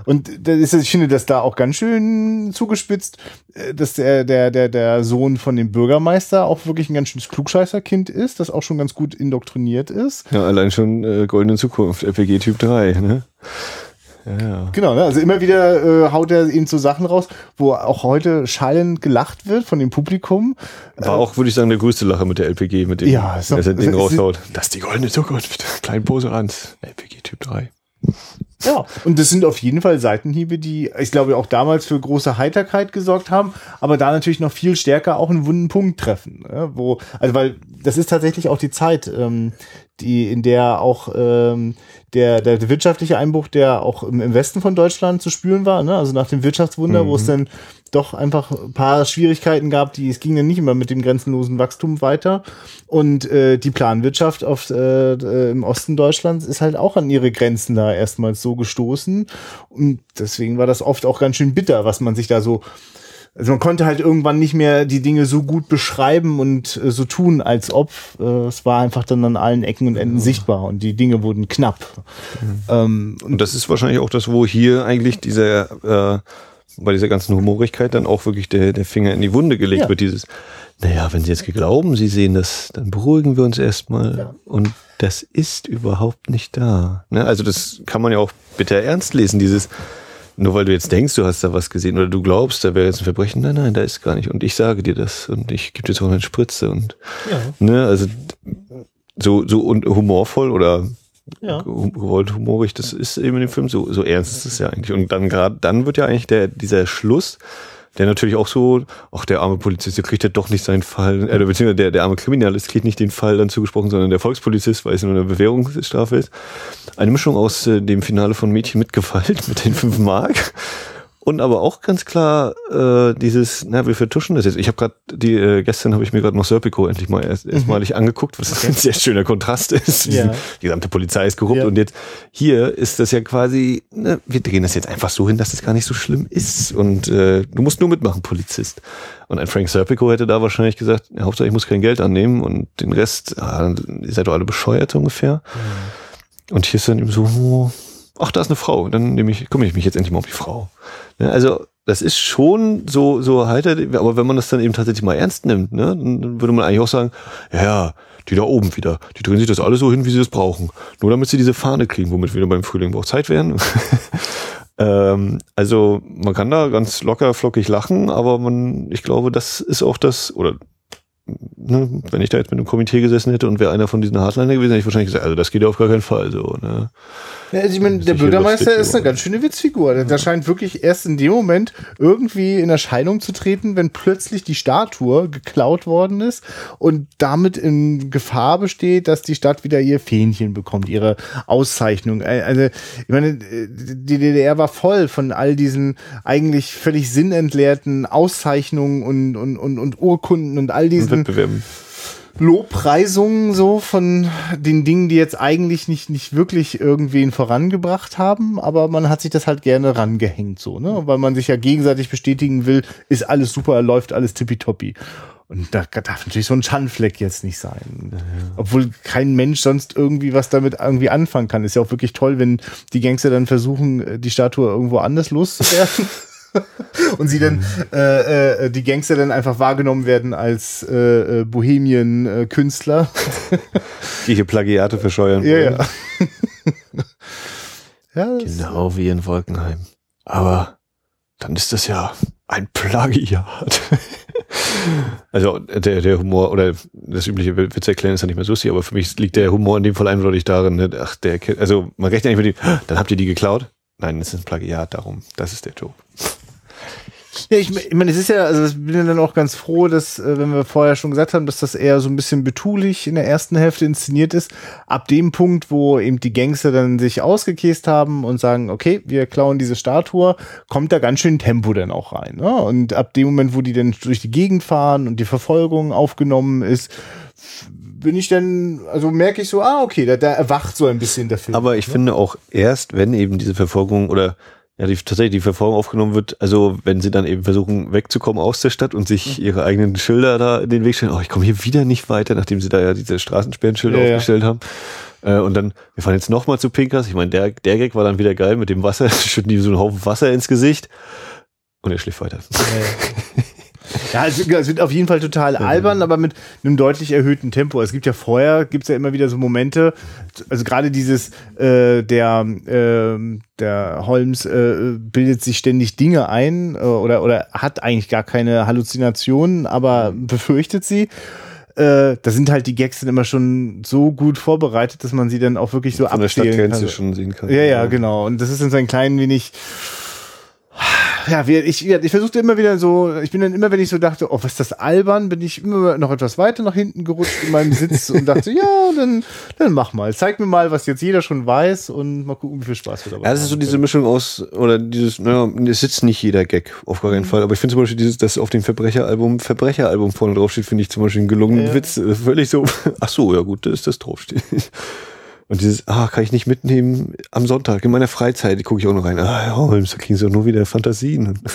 Und das ist, ich finde das da auch ganz schön zugespitzt, äh, dass der, der, der, der Sohn von dem Bürgermeister auch wirklich ein ganz schönes Klugscheißerkind ist, das auch schon ganz gut indoktriniert ist. Ja, allein schon äh, Goldene Zukunft, RPG Typ 3, ne? Ja. Genau, ne? also immer wieder äh, haut er eben so Sachen raus, wo auch heute schallend gelacht wird von dem Publikum. War auch, würde ich sagen, der größte Lacher mit der LPG, mit dem, Ja, als er den ist- raushaut. Das ist die goldene Zukunft. Klein Pose Ranz. LPG Typ 3. Ja, und das sind auf jeden Fall Seitenhiebe, die, ich glaube, auch damals für große Heiterkeit gesorgt haben, aber da natürlich noch viel stärker auch einen wunden Punkt treffen. Ne? Wo, also weil das ist tatsächlich auch die Zeit, ähm, die, in der auch ähm, der, der wirtschaftliche Einbruch, der auch im, Westen von Deutschland zu spüren war, ne? also nach dem Wirtschaftswunder, wo es dann doch einfach ein paar Schwierigkeiten gab, die es ging dann nicht immer mit dem grenzenlosen Wachstum weiter. Und äh, die Planwirtschaft auf, äh, äh, im Osten Deutschlands ist halt auch an ihre Grenzen da erstmals so gestoßen. Und deswegen war das oft auch ganz schön bitter, was man sich da so. Also man konnte halt irgendwann nicht mehr die Dinge so gut beschreiben und äh, so tun, als ob. Äh, es war einfach dann an allen Ecken und Enden sichtbar und die Dinge wurden knapp. Ähm, Und das ist wahrscheinlich auch das, wo hier eigentlich dieser, äh, bei dieser ganzen Humorigkeit dann auch wirklich der, der Finger in die Wunde gelegt Ja. wird. Dieses, naja, wenn Sie jetzt glauben, Sie sehen das, dann beruhigen wir uns erstmal. Ja. Und das ist überhaupt nicht da. Ne? Also das kann man ja auch bitter ernst lesen, dieses, nur weil du jetzt denkst, du hast da was gesehen oder du glaubst, da wäre jetzt ein Verbrechen, nein, nein, da ist gar nicht. Und ich sage dir das und ich gebe dir jetzt auch eine Spritze und ja, ne, also so, so und humorvoll oder ja. gewollt humorig, das ist eben in dem Film so, so ernst ist es ja eigentlich. Und dann gerade, dann wird ja eigentlich der, dieser Schluss, der natürlich auch so, ach, der arme Polizist, der kriegt ja doch nicht seinen Fall, äh, beziehungsweise der, der arme Kriminalist kriegt nicht den Fall dann zugesprochen, sondern der Volkspolizist, weil es nur eine Bewährungsstrafe ist. Eine Mischung aus äh, dem Finale von Mädchen mit Gewalt, mit den fünf Mark Und aber auch ganz klar äh, dieses, na, wir vertuschen das jetzt. Ich habe gerade die äh, gestern habe ich mir gerade noch Serpico endlich mal erst, erstmalig angeguckt, was okay. ein sehr schöner Kontrast ist. Ja. Die gesamte Polizei ist korrupt ja. und jetzt hier ist das ja quasi, ne, wir drehen das jetzt einfach so hin, dass das gar nicht so schlimm ist und äh, du musst nur mitmachen, Polizist. Und ein Frank Serpico hätte da wahrscheinlich gesagt, ja, Hauptsache ich muss kein Geld annehmen und den Rest, ah, ihr seid doch alle bescheuert ungefähr. Mhm. Und hier ist dann eben so, oh, ach, da ist eine Frau, dann nehme ich, kümmere ich mich jetzt endlich mal um die Frau. Ja, also das ist schon so, so heiter, aber wenn man das dann eben tatsächlich mal ernst nimmt, ne, dann würde man eigentlich auch sagen, ja, die da oben wieder, die drehen sich das alle so hin, wie sie das brauchen. Nur damit sie diese Fahne kriegen, womit wir beim Frühling auch Zeit werden. ähm, also man kann da ganz locker, flockig lachen, aber man, ich glaube, das ist auch das, oder ne, wenn ich da jetzt mit einem Komitee gesessen hätte und wäre einer von diesen Hardliner gewesen, hätte ich wahrscheinlich gesagt, also das geht ja auf gar keinen Fall so. Ne? Ja, also ich meine, der Bürgermeister ist eine ganz schöne Witzfigur. Der, der scheint wirklich erst in dem Moment irgendwie in Erscheinung zu treten, wenn plötzlich die Statue geklaut worden ist und damit in Gefahr besteht, dass die Stadt wieder ihr Fähnchen bekommt, ihre Auszeichnung. Also, ich meine, die DDR war voll von all diesen eigentlich völlig sinnentleerten Auszeichnungen und, und, und, und Urkunden und all diesen Wettbewerben. Lobpreisungen so von den Dingen, die jetzt eigentlich nicht, nicht wirklich irgendwen vorangebracht haben, aber man hat sich das halt gerne rangehängt so, ne? Weil man sich ja gegenseitig bestätigen will, ist alles super, läuft alles tippitoppi. Und da darf natürlich so ein Schandfleck jetzt nicht sein. Ja. Obwohl kein Mensch sonst irgendwie was damit irgendwie anfangen kann. Ist ja auch wirklich toll, wenn die Gangster dann versuchen, die Statue irgendwo anders loszuwerden. und sie dann äh, äh, die Gangster dann einfach wahrgenommen werden als äh, äh Bohemien-Künstler. die hier Plagiate verscheuern ja, ja. ja genau wie in Wolkenheim. Aber dann ist das ja ein Plagiat. also der, der Humor oder das übliche Witz erklären ist ja nicht mehr so lustig, aber für mich liegt der Humor in dem Fall eindeutig darin, ne? ach, der, also man rechnet eigentlich mit dem, dann habt ihr die geklaut? Nein, es ist ein Plagiat, darum, das ist der Joke. Ja, ich, ich meine, es ist ja, also ich bin dann auch ganz froh, dass, äh, wenn wir vorher schon gesagt haben, dass das eher so ein bisschen betulich in der ersten Hälfte inszeniert ist, ab dem Punkt, wo eben die Gangster dann sich ausgekäst haben und sagen, okay, wir klauen diese Statue, kommt da ganz schön Tempo dann auch rein. Ne? Und ab dem Moment, wo die dann durch die Gegend fahren und die Verfolgung aufgenommen ist, bin ich dann, also merke ich so, ah, okay, da, da erwacht so ein bisschen der Film. Aber ich ne? finde auch erst, wenn eben diese Verfolgung oder ja, die, tatsächlich die Verfolgung aufgenommen wird, also wenn sie dann eben versuchen wegzukommen aus der Stadt und sich mhm. ihre eigenen Schilder da in den Weg stellen, oh, ich komme hier wieder nicht weiter, nachdem sie da ja diese Straßensperrenschilder ja, aufgestellt ja. haben. Äh, und dann, wir fahren jetzt nochmal zu Pinkers. Ich meine, der, der Gag war dann wieder geil mit dem Wasser, schütten die so einen Haufen Wasser ins Gesicht und er schläft weiter. Ja, Ja, es, es wird auf jeden Fall total albern, aber mit einem deutlich erhöhten Tempo. Es gibt ja vorher, gibt es ja immer wieder so Momente, also gerade dieses, äh, der, äh, der Holmes äh, bildet sich ständig Dinge ein äh, oder, oder hat eigentlich gar keine Halluzinationen, aber befürchtet sie äh, da sind halt die Gags dann immer schon so gut vorbereitet, dass man sie dann auch wirklich so Von der Stadtgrenze kann. schon sehen kann. Ja, ja, genau. Und das ist dann so ein klein wenig ja, ich, ich versuchte immer wieder so, ich bin dann immer, wenn ich so dachte, oh, was ist das albern, bin ich immer noch etwas weiter nach hinten gerutscht in meinem Sitz und dachte, ja, dann, dann mach mal. Zeig mir mal, was jetzt jeder schon weiß und mal gucken, wie viel Spaß wir dabei haben. Ja, das ist so diese Mischung aus, oder dieses, naja, es sitzt nicht jeder Gag, auf gar keinen mhm. Fall. Aber ich finde zum Beispiel dieses, dass auf dem Verbrecheralbum Verbrecheralbum vorne draufsteht, finde ich zum Beispiel einen gelungenen ja. Witz. Völlig so, ach so, ja gut, dass das draufsteht. Und dieses, ah, kann ich nicht mitnehmen am Sonntag, in meiner Freizeit, gucke ich auch noch rein. Ah, ja, Holmes, da kriegen sie nur wieder Fantasien.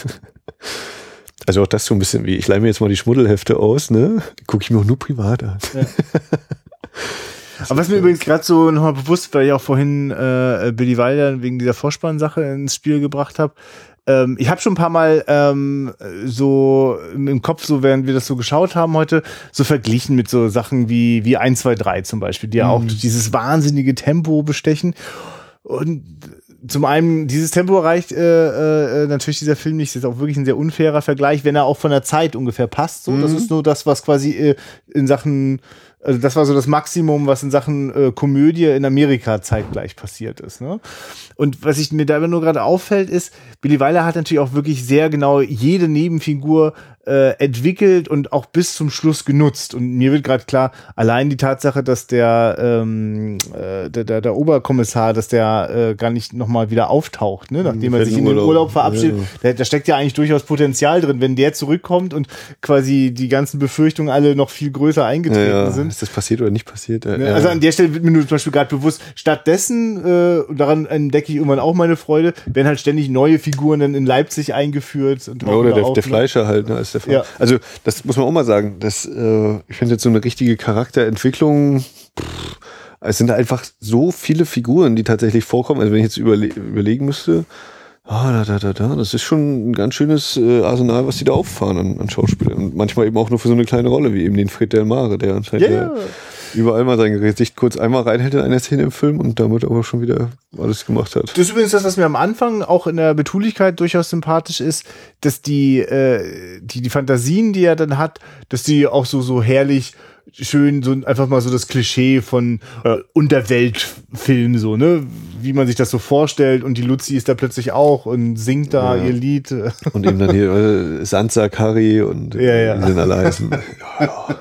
Also auch das so ein bisschen wie, ich leih mir jetzt mal die Schmuddelhefte aus, ne? Gucke ich mir auch nur privat an. Ja. Aber was mir übrigens gerade so nochmal bewusst, weil ich auch vorhin äh, Billy Wilder wegen dieser Vorspann-Sache ins Spiel gebracht habe, ähm, ich habe schon ein paar Mal ähm, so im Kopf, so während wir das so geschaut haben heute, so verglichen mit so Sachen wie, wie 1, 2, 3 zum Beispiel, die ja auch mhm. dieses wahnsinnige Tempo bestechen. Und zum einen, dieses Tempo erreicht äh, äh, natürlich dieser Film nicht. Das ist auch wirklich ein sehr unfairer Vergleich, wenn er auch von der Zeit ungefähr passt. So, mhm. das ist nur das, was quasi äh, in Sachen also das war so das Maximum, was in Sachen äh, Komödie in Amerika zeitgleich passiert ist. Ne? Und was ich mir da nur gerade auffällt, ist, Billy Weiler hat natürlich auch wirklich sehr genau jede Nebenfigur äh, entwickelt und auch bis zum Schluss genutzt. Und mir wird gerade klar, allein die Tatsache, dass der, ähm, äh, der, der, der Oberkommissar, dass der äh, gar nicht nochmal wieder auftaucht, ne? nachdem er sich in den Urlaub verabschiedet, ja. da, steckt ja eigentlich durchaus Potenzial drin, wenn der zurückkommt und quasi die ganzen Befürchtungen alle noch viel größer eingetreten ja, ja. sind. Ist das passiert oder nicht passiert? Ne? Also an der Stelle wird mir nur zum Beispiel gerade bewusst, stattdessen, äh, daran entdecke ich irgendwann auch meine Freude, werden halt ständig neue Figuren dann in Leipzig eingeführt. Und oder der, der Fleischer halt, ne, der Fall. Ja. Also das muss man auch mal sagen. Das, äh, ich finde jetzt so eine richtige Charakterentwicklung. Pff, es sind einfach so viele Figuren, die tatsächlich vorkommen. Also wenn ich jetzt überle überlegen müsste, ah, da, da, da, da, das ist schon ein ganz schönes äh, Arsenal, was die da auffahren an, an Schauspielern. Und manchmal eben auch nur für so eine kleine Rolle, wie eben den Fred Del Mare, der anscheinend yeah. Überall mal sein Gesicht kurz einmal reinhält in einer Szene im Film und damit aber schon wieder alles gemacht hat. Das ist übrigens das, was mir am Anfang auch in der Betulichkeit durchaus sympathisch ist, dass die, äh, die, die Fantasien, die er dann hat, dass die auch so, so herrlich schön so einfach mal so das Klischee von äh, Unterweltfilm so, ne? Wie man sich das so vorstellt und die Luzi ist da plötzlich auch und singt da ja. ihr Lied. Und eben dann hier äh, Sansa Curry und ja, ja. die sind alle heißen. ja, ja.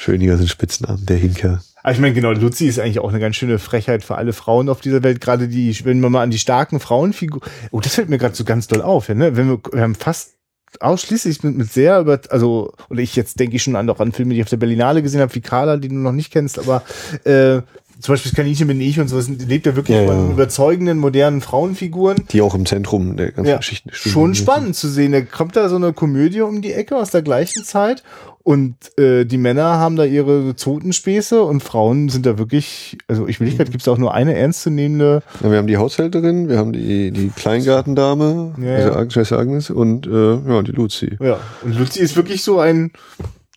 Schöniger sind Spitznamen, der Hinker. Aber ich meine, genau, Luzi ist eigentlich auch eine ganz schöne Frechheit für alle Frauen auf dieser Welt. Gerade die, wenn man mal an die starken Frauenfiguren. Oh, das fällt mir gerade so ganz doll auf, ja, ne? Wenn wir, wir haben fast ausschließlich mit, mit sehr über, also, oder ich jetzt denke ich schon an, auch an Filme, die ich auf der Berlinale gesehen habe, wie Carla, die du noch nicht kennst, aber äh, zum Beispiel das Kaninchen bin ich und sowas, lebt ja wirklich ja, von ja. überzeugenden, modernen Frauenfiguren. Die auch im Zentrum der ganzen ja, Geschichte stehen. Schon spannend zu sehen. Da kommt da so eine Komödie um die Ecke aus der gleichen Zeit und äh, die Männer haben da ihre Zotenspäße und Frauen sind da wirklich, also ich will nicht, gibt es auch nur eine ernstzunehmende. Ja, wir haben die Haushälterin, wir haben die, die Kleingartendame, ja, also Agnes, Agnes und äh, ja, die Luzi. Ja, und Luzi ist wirklich so ein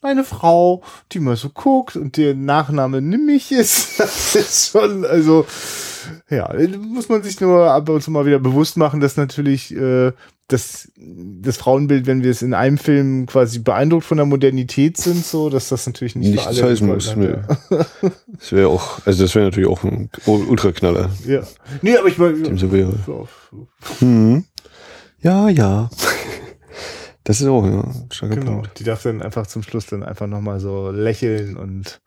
eine Frau, die mal so guckt und der Nachname Nimmich ist. Das ist schon, also, ja, muss man sich nur ab und zu mal wieder bewusst machen, dass natürlich äh, das, das Frauenbild, wenn wir es in einem Film quasi beeindruckt von der Modernität sind, so, dass das natürlich nicht, nicht für alle heißen muss. Nee. das wäre auch, also das wäre natürlich auch ein Ultraknaller. Ja. Nee, aber ich meine. Dem so wäre. Hm. Ja, ja. Das ist auch ja, starker genau. Punkt. Die darf dann einfach zum Schluss dann einfach nochmal so lächeln und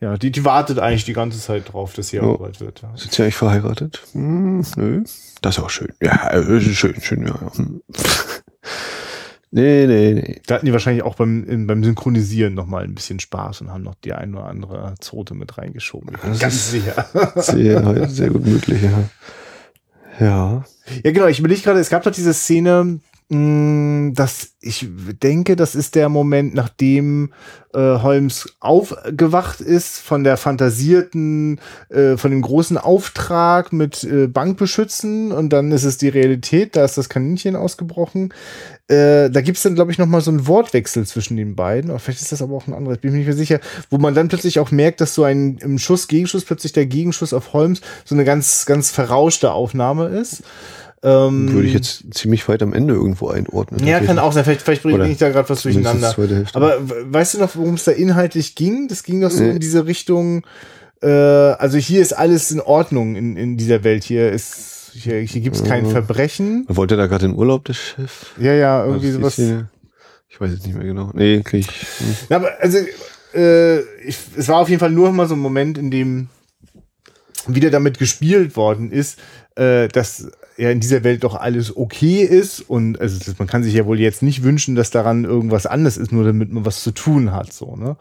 ja, die, die wartet eigentlich die ganze Zeit drauf, dass sie ja. erobert wird. Ja. Sind sie eigentlich verheiratet? Hm, nö. Das ist auch schön. Ja, schön, schön, ja. ja. Hm. nee, nee, nee. Da hatten die wahrscheinlich auch beim, in, beim Synchronisieren nochmal ein bisschen Spaß und haben noch die ein oder andere Zote mit reingeschoben. Das ganz sicher. Sehr, sehr gut möglich, ja. Ja. Ja, genau. Ich überlege gerade, es gab doch diese Szene, das, ich denke, das ist der Moment, nachdem äh, Holmes aufgewacht ist von der fantasierten, äh, von dem großen Auftrag mit äh, Bankbeschützen und dann ist es die Realität, da ist das Kaninchen ausgebrochen. Äh, da gibt's dann, glaube ich, noch mal so einen Wortwechsel zwischen den beiden. Oder vielleicht ist das aber auch ein anderes, bin ich mir nicht mehr sicher, wo man dann plötzlich auch merkt, dass so ein im Schuss, Gegenschuss, plötzlich der Gegenschuss auf Holmes so eine ganz, ganz verrauschte Aufnahme ist. Ähm, Würde ich jetzt ziemlich weit am Ende irgendwo einordnen. Ja, kann auch sein. Vielleicht, vielleicht bringe ich da gerade was durcheinander. Aber weißt du noch, worum es da inhaltlich ging? Das ging doch so nee. in diese Richtung. Äh, also hier ist alles in Ordnung in, in dieser Welt. Hier ist hier, hier gibt es kein ja. Verbrechen. Wollte da gerade in Urlaub, der Chef? Ja, ja, irgendwie sowas. Ich weiß jetzt nicht mehr genau. Nee, krieg ich. Hm. Ja, aber also äh, ich, es war auf jeden Fall nur mal so ein Moment, in dem wieder damit gespielt worden ist, äh, dass ja in dieser Welt doch alles okay ist und also man kann sich ja wohl jetzt nicht wünschen, dass daran irgendwas anders ist, nur damit man was zu tun hat, so, ne?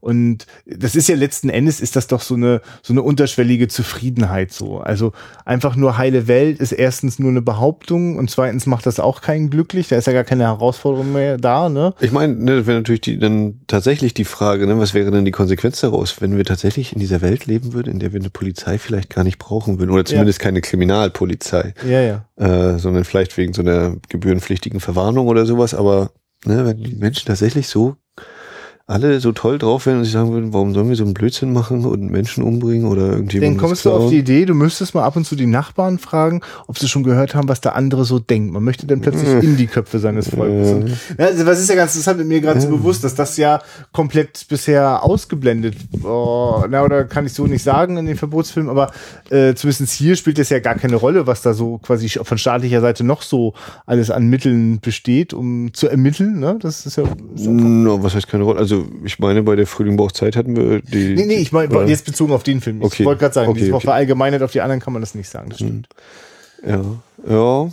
Und das ist ja letzten Endes ist das doch so eine, so eine unterschwellige Zufriedenheit, so. Also einfach nur heile Welt ist erstens nur eine Behauptung und zweitens macht das auch keinen glücklich, da ist ja gar keine Herausforderung mehr da, ne? Ich meine, ne, das wäre natürlich die, dann tatsächlich die Frage, ne, was wäre denn die Konsequenz daraus, wenn wir tatsächlich in dieser Welt leben würden, in der wir eine Polizei vielleicht gar nicht brauchen würden oder zumindest ja. keine Kriminalpolizei. Ja, ja. Äh, sondern vielleicht wegen so einer gebührenpflichtigen Verwarnung oder sowas, aber ne, wenn die Menschen tatsächlich so alle so toll drauf wären und sich sagen würden, warum sollen wir so einen Blödsinn machen und Menschen umbringen oder irgendjemand. Dann kommst du auf die Idee, du müsstest mal ab und zu die Nachbarn fragen, ob sie schon gehört haben, was der andere so denkt. Man möchte dann plötzlich in die Köpfe seines Volkes. Ja, also was ist ja ganz interessant mit mir gerade so bewusst, dass das ja komplett bisher ausgeblendet, oh, na, oder kann ich so nicht sagen in den Verbotsfilmen, aber äh, zumindest hier spielt es ja gar keine Rolle, was da so quasi von staatlicher Seite noch so alles an Mitteln besteht, um zu ermitteln. Ne? Das ist ja. Ja no, was heißt keine Rolle? Also ich meine, bei der Frühling braucht Zeit hatten wir die. Nee, nee, ich meine jetzt bezogen auf den Film. Ich Okay. wollte gerade sagen, Okay, okay, okay. verallgemeinert auf die anderen kann man das nicht sagen. Das stimmt. Ja, ja.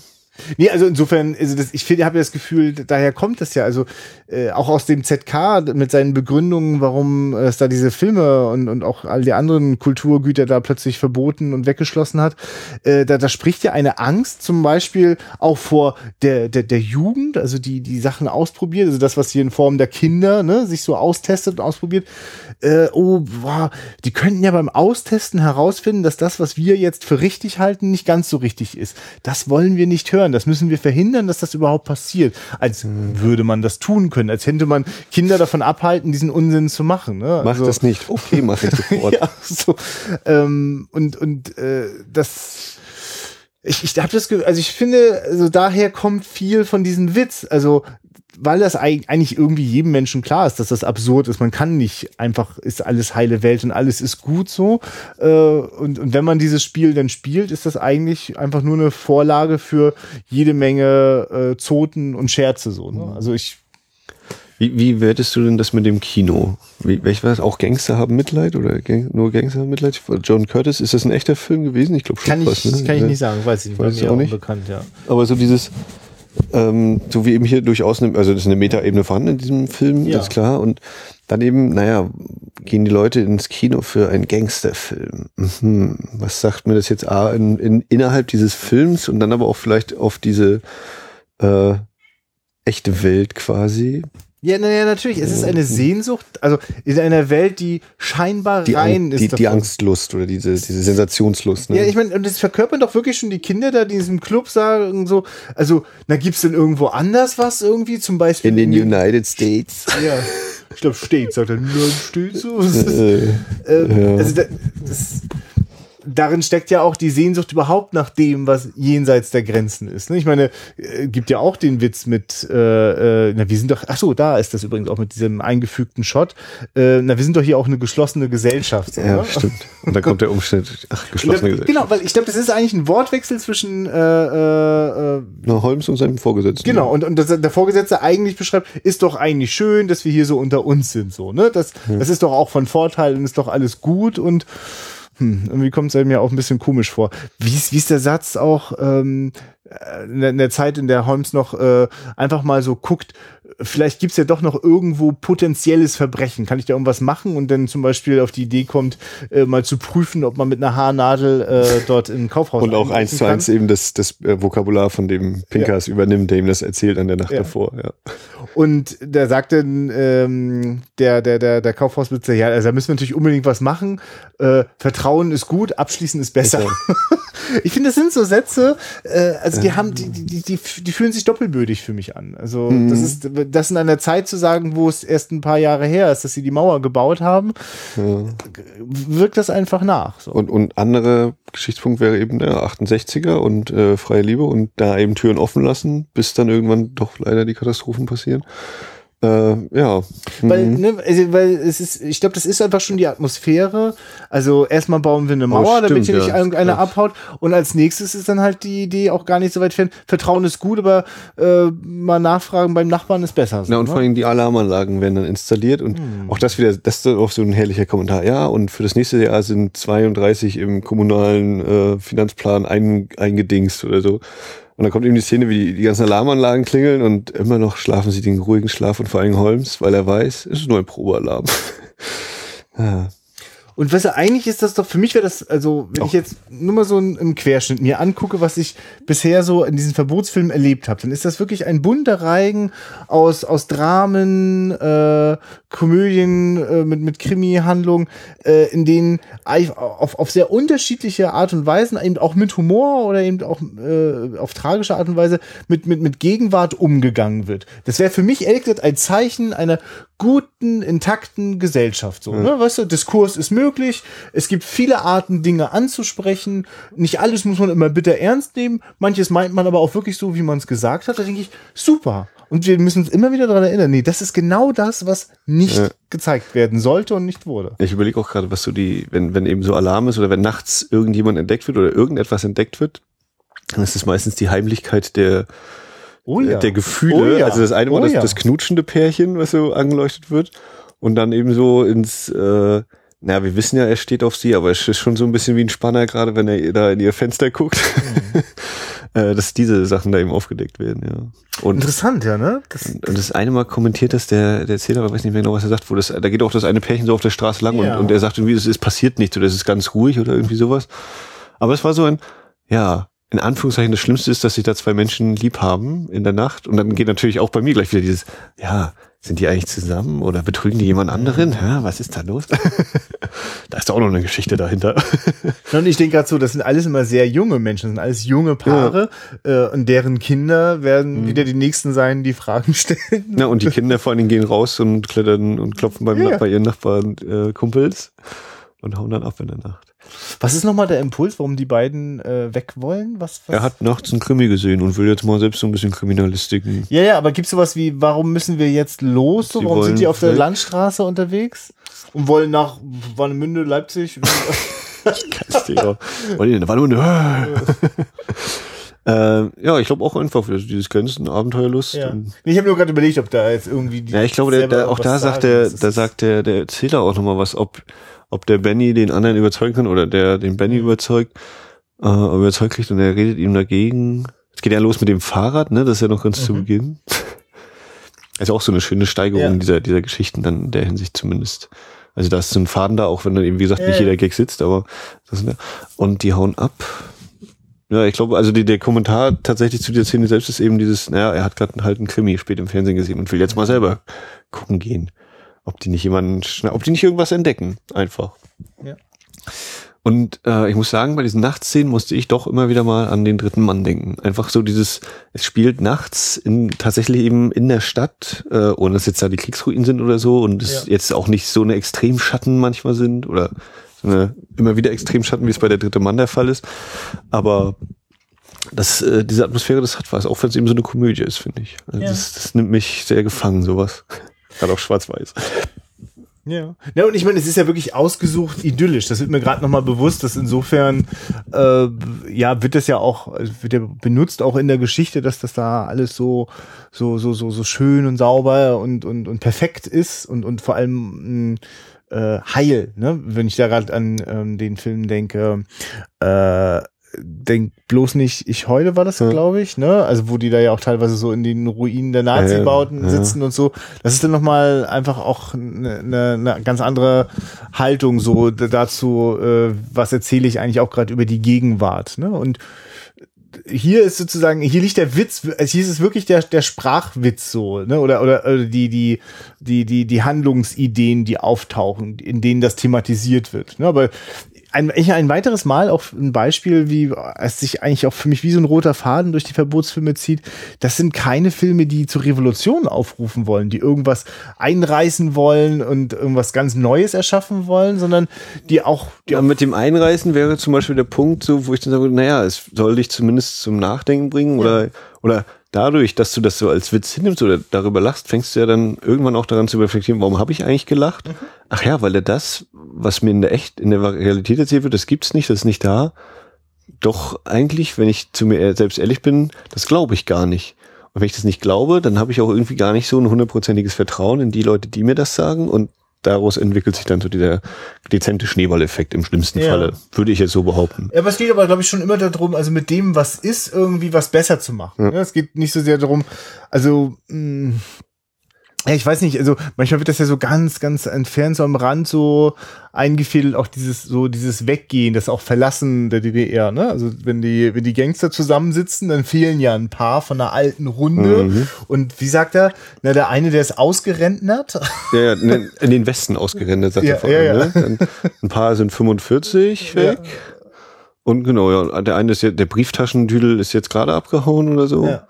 Nee, also insofern, also das, ich finde, ich habe das Gefühl, daher kommt das ja, also äh, auch aus dem ZK mit seinen Begründungen, warum es da diese Filme und, und auch all die anderen Kulturgüter da plötzlich verboten und weggeschlossen hat, äh, da, da spricht ja eine Angst zum Beispiel auch vor der, der, der Jugend, also die die Sachen ausprobiert, also das, was hier in Form der Kinder ne, sich so austestet und ausprobiert. Äh, oh, wow, die könnten ja beim Austesten herausfinden, dass das, was wir jetzt für richtig halten, nicht ganz so richtig ist. Das wollen wir nicht hören. Das müssen wir verhindern, dass das überhaupt passiert. Als würde man das tun können, als hätte man Kinder davon abhalten, diesen Unsinn zu machen. Ne? Mach das nicht. Okay, mach ich sofort. ja, so. Ähm, und und äh, das. Ich, ich habe das, also ich finde, also daher kommt viel von diesem Witz. Also weil das eig- eigentlich irgendwie jedem Menschen klar ist, dass das absurd ist. Man kann nicht einfach, ist alles heile Welt und alles ist gut so. Äh, und, und wenn man dieses Spiel dann spielt, ist das eigentlich einfach nur eine Vorlage für jede Menge äh, Zoten und Scherze so. Ne? Also ich Wie, wie wertest du denn das mit dem Kino? Wie, war das? Auch Gangster haben Mitleid oder Gang, nur Gangster haben Mitleid? John Curtis, ist das ein echter Film gewesen? Ich glaube schon. kann ich, fast, ne? kann ich nicht sagen, weiß ich nicht, Weiß war ich mir auch auch nicht. bekannt, ja. Aber so dieses, ähm, so wie eben hier durchaus, eine, also das ist eine Metaebene vorhanden in diesem Film, Ja. das ist klar. Und dann eben, naja, gehen die Leute ins Kino für einen Gangsterfilm. Mhm. Was sagt mir das jetzt A, in, in, innerhalb dieses Films und dann aber auch vielleicht auf diese äh, echte Welt quasi? Ja, naja, natürlich. Es ist eine Sehnsucht, also in einer Welt, die scheinbar Die, rein ist. die, die. Angstlust oder diese, diese Sensationslust. Ne? Ja, ich meine, und das verkörpern doch wirklich schon die Kinder da, die in diesem Club sagen so, also, na, gibt's denn irgendwo anders was irgendwie? Zum Beispiel in den United States. Ja, ich glaube, steht, sagt er, nein, steht so. Äh, Ähm, Ja. Also da, das, darin steckt ja auch die Sehnsucht überhaupt nach dem, was jenseits der Grenzen ist. Ne? Ich meine, äh, gibt ja auch den Witz mit, äh, äh, na wir sind doch, ach so, da ist das übrigens auch mit diesem eingefügten Shot. Äh, na wir sind doch hier auch eine geschlossene Gesellschaft. Ja, stimmt. Und dann kommt der Umstand, ach, geschlossene Gesellschaft. Genau, weil ich glaube, das ist eigentlich ein Wortwechsel zwischen äh, äh, äh, Na, Holmes und seinem Vorgesetzten. Genau, und, und das, der Vorgesetzte eigentlich beschreibt, ist doch eigentlich schön, dass wir hier so unter uns sind, so, ne? Das, das ist doch auch von Vorteil und ist doch alles gut und hm, irgendwie kommt es mir auch ein bisschen komisch vor. Wie ist, wie ist der Satz auch ähm, äh, in der- Zeit, in der Holmes noch äh, einfach mal so guckt, vielleicht gibt's ja doch noch irgendwo potenzielles Verbrechen. Kann ich da irgendwas machen und dann zum Beispiel auf die Idee kommt, äh, mal zu prüfen, ob man mit einer Haarnadel äh, dort im Kaufhaus Und auch eins zu eins eben das, das äh, Vokabular von dem Pinkers übernimmt, der ihm das erzählt an der Nacht Ja. davor. Ja. Und da sagte ähm, der, der, der, der Kaufhausbesitzer, ja, also da müssen wir natürlich unbedingt was machen. Äh, Vertrauen ist gut, abschließen ist besser. ich finde, das sind so Sätze, äh, also die haben, die, die, die, die fühlen sich doppelbödig für mich an. Also das ist das in einer Zeit zu sagen, wo es erst ein paar Jahre her ist, dass sie die Mauer gebaut haben, wirkt das einfach nach. So. Und, und andere Geschichtspunkt wäre eben der 68er und äh, freie Liebe und da eben Türen offen lassen, bis dann irgendwann doch leider die Katastrophen passieren. Äh, ja. Weil, Mhm. ne, also, weil es ist, ich glaube, das ist einfach schon die Atmosphäre. Also erstmal bauen wir eine Mauer, Oh, damit stimmt, hier nicht ja. irgendeiner Ja. abhaut. Und als nächstes ist dann halt die Idee auch gar nicht so weit fern. Vertrauen ist gut, aber äh, mal nachfragen beim Nachbarn ist besser. So, Na, und ne? vor allem die Alarmanlagen werden dann installiert und Hm. auch das wieder, das ist auch so ein herrlicher Kommentar. Ja, und für das nächste Jahr sind 32 im kommunalen äh, Finanzplan ein, eingedingst oder so. Und dann kommt eben die Szene, wie die, ganzen Alarmanlagen klingeln und immer noch schlafen sie den ruhigen Schlaf und vor allem Holmes, weil er weiß, es ist nur ein Probealarm. ja. Und weißt du, eigentlich ist das doch, für mich wäre das, also, wenn ich jetzt nur mal so einen, Querschnitt mir angucke, was ich bisher so in diesen Verbotsfilmen erlebt habe, dann ist das wirklich ein bunter Reigen aus, aus Dramen, äh, Komödien äh, mit, mit Krimi-Handlungen, äh, in denen auf, auf sehr unterschiedliche Art und Weisen, eben auch mit Humor oder eben auch äh, auf tragische Art und Weise mit, mit, mit Gegenwart umgegangen wird. Das wäre für mich ehrlich gesagt ein Zeichen einer guten, intakten Gesellschaft. So, mhm. ne? Weißt du, Diskurs ist möglich. Es gibt viele Arten, Dinge anzusprechen. Nicht alles muss man immer bitter ernst nehmen. Manches meint man aber auch wirklich so, wie man es gesagt hat. Da denke ich, super. Und wir müssen uns immer wieder daran erinnern, nee, das ist genau das, was nicht ja. gezeigt werden sollte und nicht wurde. Ich überlege auch gerade, was so die, wenn, wenn eben so Alarm ist oder wenn nachts irgendjemand entdeckt wird oder irgendetwas entdeckt wird, dann ist es meistens die Heimlichkeit der, oh ja. der Gefühle. Oh ja. Also das eine Mal oh das, das knutschende Pärchen, was so angeleuchtet wird. Und dann eben so ins, äh, na, wir wissen ja, er steht auf sie, aber es ist schon so ein bisschen wie ein Spanner, gerade wenn er da in ihr Fenster guckt. Mhm. äh, dass diese Sachen da eben aufgedeckt werden, ja. Und, Interessant, ja, ne? Das, und, und das eine Mal kommentiert das der, der Erzähler, aber weiß nicht mehr genau, was er sagt, wo das, da geht auch das eine Pärchen so auf der Straße lang ja. und, und er sagt irgendwie, es ist passiert nichts oder es ist ganz ruhig oder irgendwie sowas. Aber es war so ein, ja, in Anführungszeichen das Schlimmste ist, dass sich da zwei Menschen lieb haben in der Nacht. Und dann geht natürlich auch bei mir gleich wieder dieses, ja, sind die eigentlich zusammen oder betrügen die jemand anderen? Ja, was ist da los? da ist auch noch eine Geschichte dahinter. und ich denke gerade so, das sind alles immer sehr junge Menschen, das sind alles junge Paare ja. äh, und deren Kinder werden mhm. wieder die nächsten sein, die Fragen stellen. Ja, und die Kinder vor allen Dingen gehen raus und klettern und klopfen beim ja. bei ihren Nachbarn äh, Kumpels und hauen dann ab in der Nacht. Was ist nochmal der Impuls, warum die beiden äh, weg wollen? Was, was? Er hat nachts einen Krimi gesehen und will jetzt mal selbst so ein bisschen Kriminalistiken. Ja, ja, aber gibt es sowas wie, warum müssen wir jetzt los? So, warum sind die auf der? Landstraße unterwegs? Und wollen nach Warnemünde, Leipzig? Thema. Warnemünde. äh, ja, ich glaube auch einfach für dieses Grenzen, Abenteuerlust. Ja. Ich habe nur gerade überlegt, ob da jetzt irgendwie die Ja, ich glaube, der, der, auch da sagt der, da sagt der, der Erzähler auch nochmal was, ob ob der Benny den anderen überzeugen kann oder der den Benny überzeugt, äh, überzeugt kriegt und er redet ihm dagegen. Es geht ja los mit dem Fahrrad, ne? Das ist ja noch ganz mhm. zu Beginn. Also auch so eine schöne Steigerung ja. dieser, dieser Geschichten dann in der Hinsicht zumindest. Also da ist so ein Faden da, auch wenn dann eben, wie gesagt, nicht jeder Gag sitzt, aber das ist, und die hauen ab. Ja, ich glaube, also die, der Kommentar tatsächlich zu der Szene selbst ist eben dieses, naja, er hat gerade halt einen Krimi spät im Fernsehen gesehen und will jetzt mal selber gucken gehen ob die nicht jemanden, ob die nicht irgendwas entdecken, einfach. Ja. Und äh, ich muss sagen, bei diesen Nachtszenen musste ich doch immer wieder mal an den dritten Mann denken. Einfach so dieses, es spielt nachts in, tatsächlich eben in der Stadt, äh, ohne dass jetzt da die Kriegsruinen sind oder so und es ja. jetzt auch nicht so eine Extremschatten manchmal sind oder so eine immer wieder Extremschatten, wie es bei der dritte Mann der Fall ist. Aber das, äh, diese Atmosphäre, das hat was, auch wenn es eben so eine Komödie ist, finde ich. Also ja. das, das nimmt mich sehr gefangen, sowas. Gerade auch schwarz-weiß. Ja. ja, und ich meine, es ist ja wirklich ausgesucht idyllisch. Das wird mir gerade nochmal bewusst, dass insofern, äh, ja, wird das ja auch, wird ja benutzt auch in der Geschichte, dass das da alles so, so, so, so, so schön und sauber und, und, und perfekt ist und, und vor allem, äh, heil, ne? Wenn ich da gerade an ähm, den Film denke, äh, denk bloß nicht, ich heule war das, ja. glaube ich, ne? Also wo die da ja auch teilweise so in den Ruinen der Nazi-Bauten ja, sitzen und so. Das ist dann nochmal einfach auch eine ne, ne ganz andere Haltung so dazu, äh, was erzähle ich eigentlich auch gerade über die Gegenwart, ne? Und hier ist sozusagen, hier liegt der Witz, also hier ist es wirklich der, der Sprachwitz so, ne? Oder, oder, oder die, die, die, die, die Handlungsideen, die auftauchen, in denen das thematisiert wird. Ne? Aber ein, ein weiteres Mal auch ein Beispiel, wie es sich eigentlich auch für mich wie so ein roter Faden durch die Verbotsfilme zieht. Das sind keine Filme, die zur Revolution aufrufen wollen, die irgendwas einreißen wollen und irgendwas ganz Neues erschaffen wollen, sondern die auch. Die ja, mit dem Einreißen wäre zum Beispiel der Punkt, so, wo ich dann sage, naja, es soll dich zumindest zum Nachdenken bringen oder, ja. oder dadurch, dass du das so als Witz hinnimmst oder darüber lachst, fängst du ja dann irgendwann auch daran zu reflektieren, warum habe ich eigentlich gelacht? Mhm. Ach ja, weil er das, was mir in der echt, in der Realität erzählt wird, das gibt's nicht, das ist nicht da. Doch eigentlich, wenn ich zu mir selbst ehrlich bin, das glaube ich gar nicht. Und wenn ich das nicht glaube, dann habe ich auch irgendwie gar nicht so ein hundertprozentiges Vertrauen in die Leute, die mir das sagen. Und daraus entwickelt sich dann so dieser dezente Schneeballeffekt im schlimmsten ja. Falle, würde ich jetzt so behaupten. Ja, aber es geht aber, glaube ich, schon immer darum, also mit dem, was ist, irgendwie was besser zu machen. Ja. Es geht nicht so sehr darum, also mh, mm, Ja, ich weiß nicht, also manchmal wird das ja so ganz, ganz entfernt so am Rand so eingefädelt, auch dieses, so dieses Weggehen, das auch Verlassen der DDR, ne? Also wenn die, wenn die Gangster zusammensitzen, dann fehlen ja ein paar von der alten Runde. Mhm. Und wie sagt er? Na, der eine, der ist ausgerentnert. Ja, ja in den Westen ausgerentert, sagt ja, er vorhin, ja, ja. Ne? Ein paar sind 45 weg. Und genau, ja, der eine ist ja, der Brieftaschendüdel ist jetzt gerade abgehauen oder so. Ja.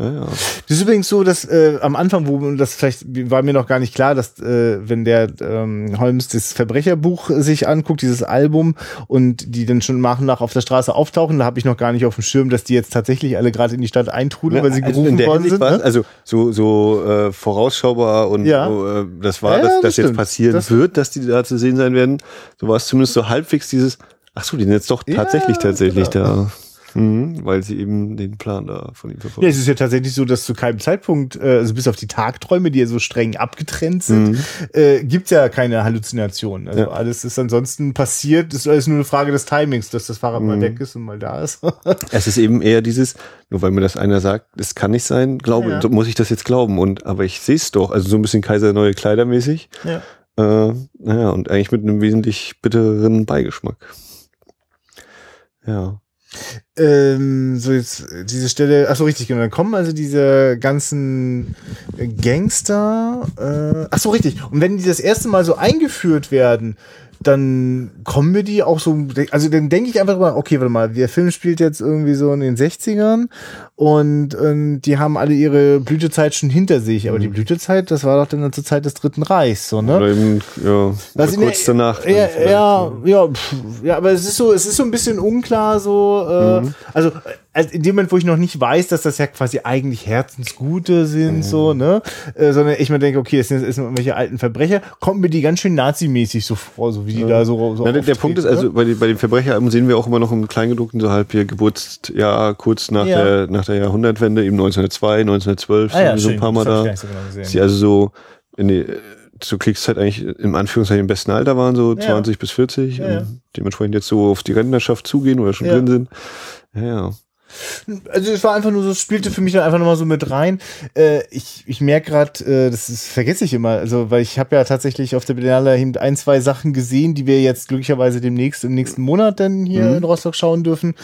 Ja, ja. Das ist übrigens so, dass äh, am Anfang, wo das vielleicht war mir noch gar nicht klar, dass äh, wenn der ähm, Holmes das Verbrecherbuch sich anguckt, dieses Album und die dann schon nach und nach auf der Straße auftauchen, da habe ich noch gar nicht auf dem Schirm, dass die jetzt tatsächlich alle gerade in die Stadt eintrudeln, ja, weil sie also gerufen worden sind. Ne? Also so so äh, vorausschaubar und ja. so, äh, das war, dass das, das jetzt passieren das wird, dass die da zu sehen sein werden. So war es zumindest so halbwegs dieses. Ach so, die sind jetzt doch tatsächlich tatsächlich genau. da. Mhm, weil sie eben den Plan da von ihm verfolgen. Ja, es ist ja tatsächlich so, dass zu keinem Zeitpunkt, äh, also bis auf die Tagträume, die ja so streng abgetrennt sind, mhm. äh, gibt ja keine Halluzinationen. Also ja. alles ist ansonsten passiert, ist alles nur eine Frage des Timings, dass das Fahrrad mhm. mal weg ist und mal da ist. es ist eben eher dieses, nur weil mir das einer sagt, es kann nicht sein, glaube, ja. muss ich das jetzt glauben. Und aber ich sehe es doch, also so ein bisschen Kaiser neue Kleider mäßig. Ja. Äh, naja, und eigentlich mit einem wesentlich bittereren Beigeschmack. Ja. Ähm, so jetzt diese Stelle, ach so richtig, genau, dann kommen also diese ganzen Gangster, äh, ach so richtig, und wenn die das erste Mal so eingeführt werden, dann kommen wir die auch so, also dann denke ich einfach mal, okay, warte mal, der Film spielt jetzt irgendwie so in den 60ern und, und die haben alle ihre Blütezeit schon hinter sich, aber mhm. die Blütezeit, das war doch dann zur Zeit des Dritten Reichs, so, ne? Oder eben, ja, Was kurz der, danach. Ja, ja, ja, pff, ja, aber es ist so, es ist so ein bisschen unklar, so, äh, mhm. also also in dem Moment, wo ich noch nicht weiß, dass das ja quasi eigentlich Herzensgute sind, mhm. so, ne, äh, sondern ich mir denke, okay, es sind, es sind irgendwelche alten Verbrecher, kommt mir die ganz schön nazimäßig so vor, so wie die ja. da so, so ja, der, der Punkt ist, also bei, den, bei den Verbrecheralben sehen wir auch immer noch im Kleingedruckten so halb hier Geburtsjahr kurz nach ja. der nach der Jahrhundertwende, eben 1902, 1912, ah, ja, so ein paar Mal da. So genau die also so in die zur Kriegszeit eigentlich im Anführungszeichen im besten Alter waren, so ja. 20 bis 40 ja, und dementsprechend jetzt so auf die Rentnerschaft zugehen oder schon drin sind. Ja. Also es war einfach nur so, spielte für mich dann einfach nochmal so mit rein. Äh, ich ich merke gerade, äh, das ist, vergesse ich immer, also weil ich habe ja tatsächlich auf der Berlinale ein, zwei Sachen gesehen, die wir jetzt glücklicherweise demnächst im nächsten Monat dann hier mhm. in Rostock schauen dürfen.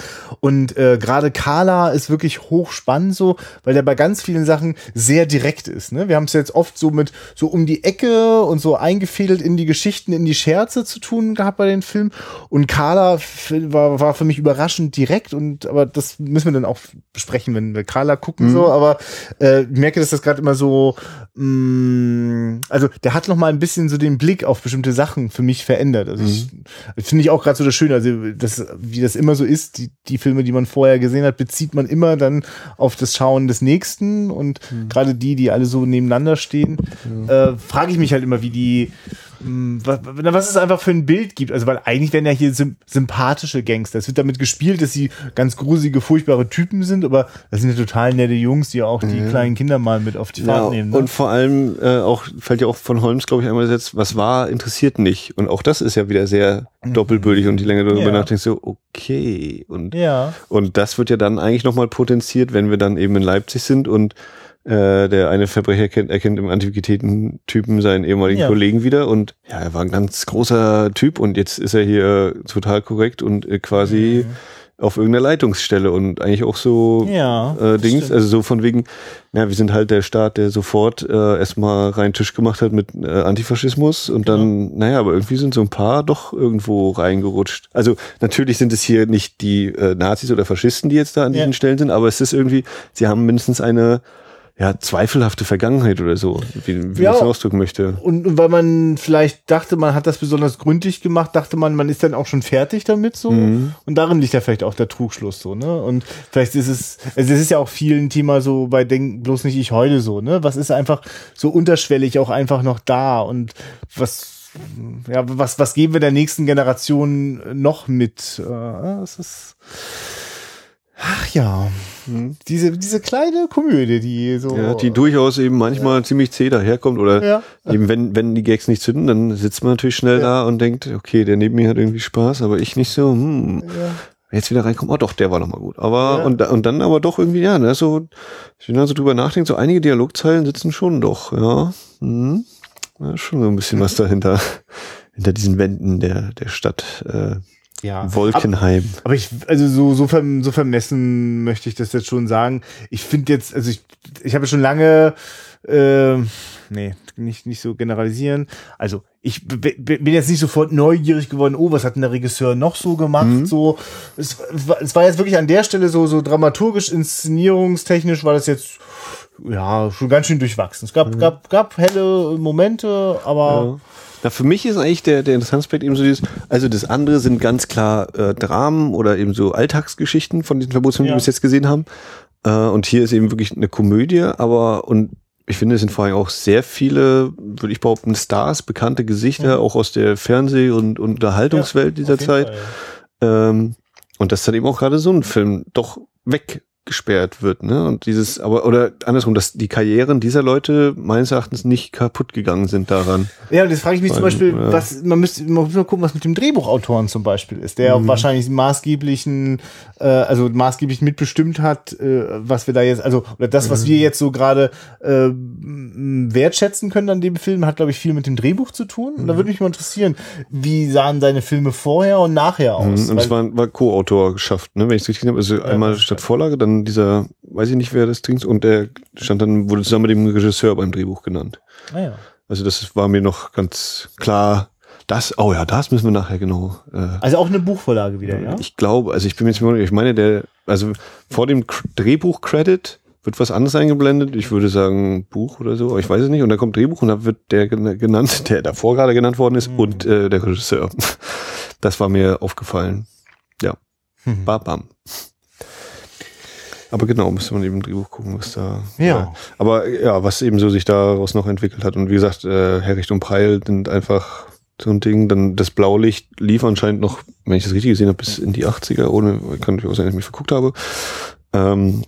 Und äh, gerade Carla ist wirklich hochspannend so, weil der bei ganz vielen Sachen sehr direkt ist. Ne? Wir haben es jetzt oft so mit so um die Ecke und so eingefädelt in die Geschichten, in die Scherze zu tun gehabt bei den Filmen. Und Carla war, war für mich überraschend direkt und aber das müssen wir dann auch besprechen, wenn wir Carla gucken, mhm. so, aber äh, ich merke, dass das gerade immer so, mh, mm, also der hat noch mal ein bisschen so den Blick auf bestimmte Sachen für mich verändert. Also mhm. finde ich auch gerade so das Schöne, also das, wie das immer so ist, die, die Filme, die man vorher gesehen hat, bezieht man immer dann auf das Schauen des Nächsten und mhm. gerade die, die alle so nebeneinander stehen, äh, frage ich mich halt immer, wie die was, es einfach für ein Bild gibt. Also, weil eigentlich werden ja hier sympathische Gangster. Es wird damit gespielt, dass sie ganz gruselige, furchtbare Typen sind, aber das sind ja total nette Jungs, die auch die mhm. kleinen Kinder mal mit auf die Fahrt ja, nehmen. Ne? Und vor allem äh, auch, fällt ja auch von Holmes, glaube ich, einmal gesetzt, was war, interessiert nicht. Und auch das ist ja wieder sehr mhm. doppelbödig und die Länge darüber ja. nachdenkst, so, okay. Und, ja. und das wird ja dann eigentlich nochmal potenziert, wenn wir dann eben in Leipzig sind und äh, der eine Verbrecher erkennt, erkennt im Antiquitäten-Typen seinen ehemaligen ja. Kollegen wieder und ja, er war ein ganz großer Typ und jetzt ist er hier total korrekt und äh, quasi mhm. auf irgendeiner Leitungsstelle und eigentlich auch so ja, äh, Dings, stimmt. also so von wegen, ja, wir sind halt der Staat, der sofort äh, erstmal rein Tisch gemacht hat mit äh, Antifaschismus und genau. dann, naja, aber irgendwie sind so ein paar doch irgendwo reingerutscht. Also natürlich sind es hier nicht die äh, Nazis oder Faschisten, die jetzt da an ja. diesen Stellen sind, aber es ist irgendwie, sie haben mindestens eine ja, zweifelhafte Vergangenheit oder so, wie, wie ja, ich es ausdrücken möchte. Und, und weil man vielleicht dachte, man hat das besonders gründlich gemacht, dachte man, man ist dann auch schon fertig damit so. Mhm. Und darin liegt ja vielleicht auch der Trugschluss so, ne? Und vielleicht ist es, also es ist ja auch vielen Thema so bei Denk bloß nicht ich heute so, ne? Was ist einfach so unterschwellig auch einfach noch da und was ja, was, was geben wir der nächsten Generation noch mit? Äh, das ist, ach ja. Mhm. Diese, diese kleine Komödie, die so. Ja, die durchaus eben manchmal ja. ziemlich zäh daherkommt oder ja. eben wenn, wenn die Gags nicht zünden, dann sitzt man natürlich schnell da und denkt, okay, der neben mir hat irgendwie Spaß, aber ich nicht so, hm. jetzt wieder reinkommen, oh doch, der war nochmal gut. Aber, und, und dann aber doch irgendwie, ja, ne, so, wenn man so drüber nachdenkt, so einige Dialogzeilen sitzen schon doch, ja. Hm. Schon so ein bisschen was dahinter, hinter diesen Wänden der, der Stadt, äh, Ja. Wolkenheim. Aber ich, also so, so, verm, so vermessen möchte ich das jetzt schon sagen. Ich finde jetzt, also ich, ich habe schon lange, äh, nee, nicht, nicht so generalisieren. Also ich bin jetzt nicht sofort neugierig geworden, oh, was hat denn der Regisseur noch so gemacht? So, es, war- es war jetzt wirklich an der Stelle so, so dramaturgisch, inszenierungstechnisch war das jetzt ja schon ganz schön durchwachsen. Es gab, gab, gab helle Momente, aber Ja. Na, für mich ist eigentlich der, der interessante Aspekt eben so dieses, also das andere sind ganz klar äh, Dramen oder eben so Alltagsgeschichten von diesen Verbotsfilmen, Ja. die wir bis jetzt gesehen haben. Äh, und hier ist eben wirklich eine Komödie, aber und ich finde, es sind vor allem auch sehr viele, würde ich behaupten, Stars, bekannte Gesichter, auch aus der Fernseh- und, und Unterhaltungswelt dieser auf jeden Zeit. Fall. Ähm, und dass dann eben auch gerade so ein Film doch weggesperrt wird, ne? Und dieses, aber, oder andersrum, dass die Karrieren dieser Leute meines Erachtens nicht kaputt gegangen sind daran. Ja, und jetzt frage ich mich zum Weil, Beispiel, ja. was, man müsste man muss mal gucken, was mit dem Drehbuchautoren zum Beispiel ist, der Mhm. wahrscheinlich maßgeblichen, äh, also maßgeblich mitbestimmt hat, äh, was wir da jetzt, also, oder das, was Mhm. wir jetzt so gerade äh, wertschätzen können an dem Film, hat, glaube ich, viel mit dem Drehbuch zu tun. Und da Mhm. würde mich mal interessieren, wie sahen seine Filme vorher und nachher aus? Mhm, Und es war, war Co-Autor geschafft, ne? wenn ich es richtig habe. Also einmal das statt Vorlage, dann dieser, weiß ich nicht, wer das Ding und der stand dann, wurde zusammen mit dem Regisseur beim Drehbuch genannt. ah, ja. Also das war mir noch ganz klar. Das, oh ja, das müssen wir nachher genau. Äh, Also auch eine Buchvorlage wieder, ja? Ich glaube, also ich bin jetzt ich meine, der, also vor dem Drehbuch-Credit wird was anderes eingeblendet. Ich würde sagen Buch oder so, aber ich weiß es nicht. Und dann kommt Drehbuch und da wird der gen- genannt, der davor gerade genannt worden ist und äh, der Regisseur. Das war mir aufgefallen. Ja. Mhm. Bam, bam. Aber genau, müsste man eben im Drehbuch gucken, was da. Ja. Äh, aber ja, was eben so sich daraus noch entwickelt hat. Und wie gesagt, äh, Herricht und Preil sind einfach so ein Ding. Dann das Blaulicht lief anscheinend noch, wenn ich das richtig gesehen habe, bis in die 80er, ohne, kann natürlich auch sein, dass ich mich verguckt habe. Ähm,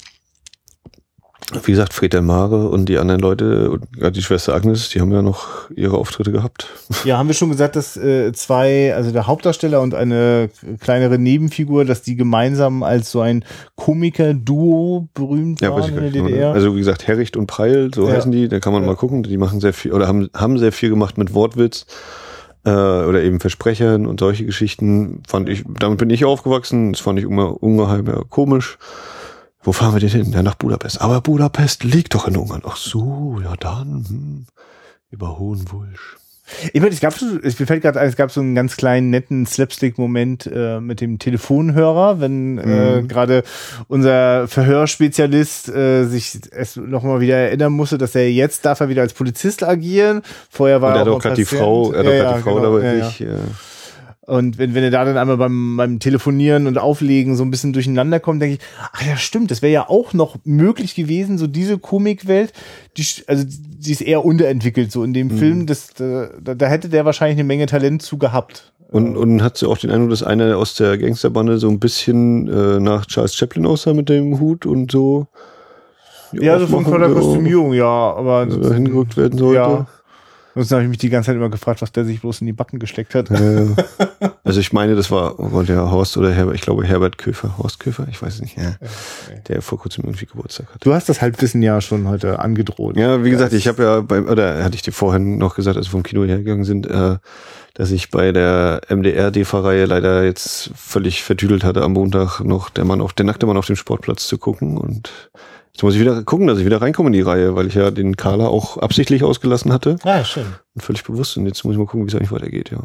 wie gesagt, Fred Mare und die anderen Leute, die Schwester Agnes, die haben ja noch ihre Auftritte gehabt. Ja, haben wir schon gesagt, dass äh, zwei, also der Hauptdarsteller und eine kleinere Nebenfigur, dass die gemeinsam als so ein Komiker-Duo berühmt Ja, weiß waren ich in gar der nicht. DDR. Also wie gesagt, Herricht und Preil, so Ja. heißen die, da kann man Ja. mal gucken. Die machen sehr viel, oder haben, haben sehr viel gemacht mit Wortwitz äh, oder eben Versprechern und solche Geschichten. Fand ich, damit bin ich aufgewachsen, das fand ich immer ungeheuer komisch. Wo fahren wir denn hin? Ja, nach Budapest. Aber Budapest liegt doch in Ungarn. Ach so, ja dann. Hm. Über Hohenwulsch. Ich meine, es gab so, es fällt gerade ein, es gab so einen ganz kleinen netten Slapstick-Moment äh, mit dem Telefonhörer, wenn äh, Mhm. gerade unser Verhörspezialist äh, sich es nochmal wieder erinnern musste, dass er jetzt darf er wieder als Polizist agieren. Vorher war Und er er auch gerade die. Frau, er hat auch Ja, die ja, Frau genau, dabei ja, ja. nicht. Äh, Und wenn, wenn er da dann einmal beim, beim Telefonieren und Auflegen so ein bisschen durcheinander kommt, denke ich, ach ja, stimmt, das wäre ja auch noch möglich gewesen, so diese Komikwelt, die, also die ist eher unterentwickelt, so in dem Mhm. Film, das, da, da hätte der wahrscheinlich eine Menge Talent zu gehabt. Und, und hat so auch den Eindruck, dass einer aus der Gangsterbande so ein bisschen äh, nach Charles Chaplin aussah mit dem Hut und so. Ja, so von, der Kostümierung, ja, aber hingerückt werden sollte. Ja. Sonst habe ich mich die ganze Zeit immer gefragt, was der sich bloß in die Backen gesteckt hat. Äh, also ich meine, das war, war der Horst oder Herbert, ich glaube Herbert Köfer, Horst Köfer, ich weiß nicht, ja, der vor kurzem irgendwie Geburtstag hat. Du hast das Halbwissen ja schon heute angedroht. Ja, wie gesagt, ich habe ja beim, oder hatte ich dir vorhin noch gesagt, als wir vom Kino hergegangen sind, äh, dass ich bei der MDR-DEFA-Reihe leider jetzt völlig vertüdelt hatte, am Montag noch der Mann auf, der nackte Mann auf dem Sportplatz zu gucken und jetzt muss ich wieder gucken, dass ich wieder reinkomme in die Reihe, weil ich ja den Carla auch absichtlich ausgelassen hatte Ah, schön. und völlig bewusst und jetzt muss ich mal gucken, wie es eigentlich weitergeht, ja.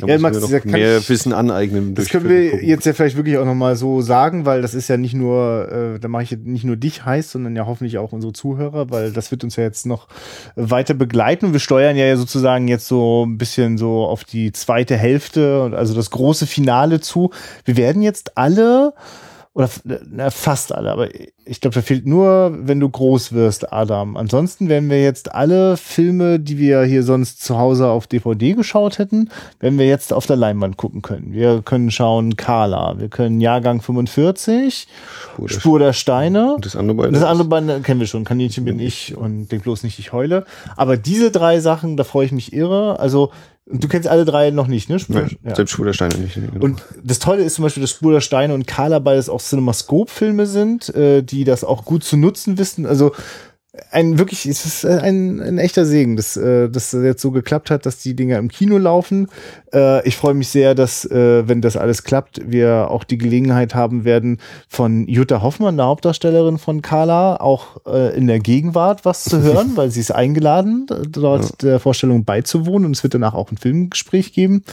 Da Ja, Max, noch mehr ich- Wissen aneignen. Das können wir gucken. jetzt ja vielleicht wirklich auch nochmal so sagen, weil das ist ja nicht nur, äh, da mache ich nicht nur dich heiß, sondern ja hoffentlich auch unsere Zuhörer, weil das wird uns ja jetzt noch weiter begleiten. Wir steuern ja sozusagen jetzt so ein bisschen so auf die zweite Hälfte, und also das große Finale zu. Wir werden jetzt alle oder na, fast alle, aber ich glaube, da fehlt nur, wenn du groß wirst, Adam. Ansonsten werden wir jetzt alle Filme, die wir hier sonst zu Hause auf DVD geschaut hätten, werden wir jetzt auf der Leinwand gucken können. Wir können schauen Carla, wir können Jahrgang 45, Spur der- Spur der Steine. Und das andere beide. Das andere Band kennen wir schon. Kaninchen bin ich und denk bloß nicht, ich heule. Aber diese drei Sachen, da freue ich mich irre. Also Du kennst alle drei noch nicht, ne? Spur, Nein, ja. Selbst Spur der Steine nicht. genau. Und das Tolle ist zum Beispiel, dass Spur der Steine und Carla beides auch Cinemascope-Filme sind, äh, die das auch gut zu nutzen wissen. Also ein wirklich, es ist ein, ein echter Segen, dass äh, das jetzt so geklappt hat, dass die Dinger im Kino laufen. Äh, ich freue mich sehr, dass, äh, wenn das alles klappt, wir auch die Gelegenheit haben werden, von Jutta Hoffmann, der Hauptdarstellerin von Carla, auch äh, in der Gegenwart was zu hören, weil sie ist eingeladen, dort der Vorstellung beizuwohnen und es wird danach auch ein Filmgespräch geben.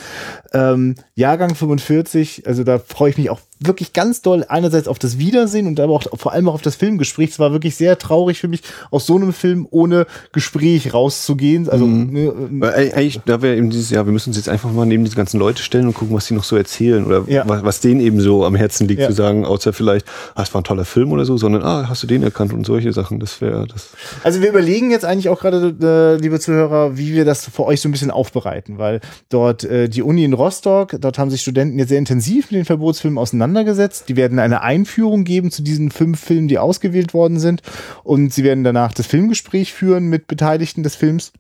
Ähm, Jahrgang 45, also da freue ich mich auch wirklich ganz doll einerseits auf das Wiedersehen und aber auch vor allem auch auf das Filmgespräch. Es war wirklich sehr traurig für mich, aus so einem Film ohne Gespräch rauszugehen. Also ne, Weil eig- eigentlich, da wäre eben dieses Jahr, wir müssen uns jetzt einfach mal neben diese ganzen Leute stellen und gucken, was die noch so erzählen oder Ja. was, was denen eben so am Herzen liegt, Ja. zu sagen, außer vielleicht, ah, es war ein toller Film oder so, sondern, ah, hast du den erkannt und solche Sachen, das wäre das. Also wir überlegen jetzt eigentlich auch gerade, äh, liebe Zuhörer, wie wir das für euch so ein bisschen aufbereiten, weil dort äh, die Uni in Rostock, dort haben sich Studenten jetzt sehr intensiv mit den Verbotsfilmen auseinandergesetzt. Die werden eine Einführung geben zu diesen fünf Filmen, die ausgewählt worden sind und sie werden danach das Filmgespräch führen mit Beteiligten des Films.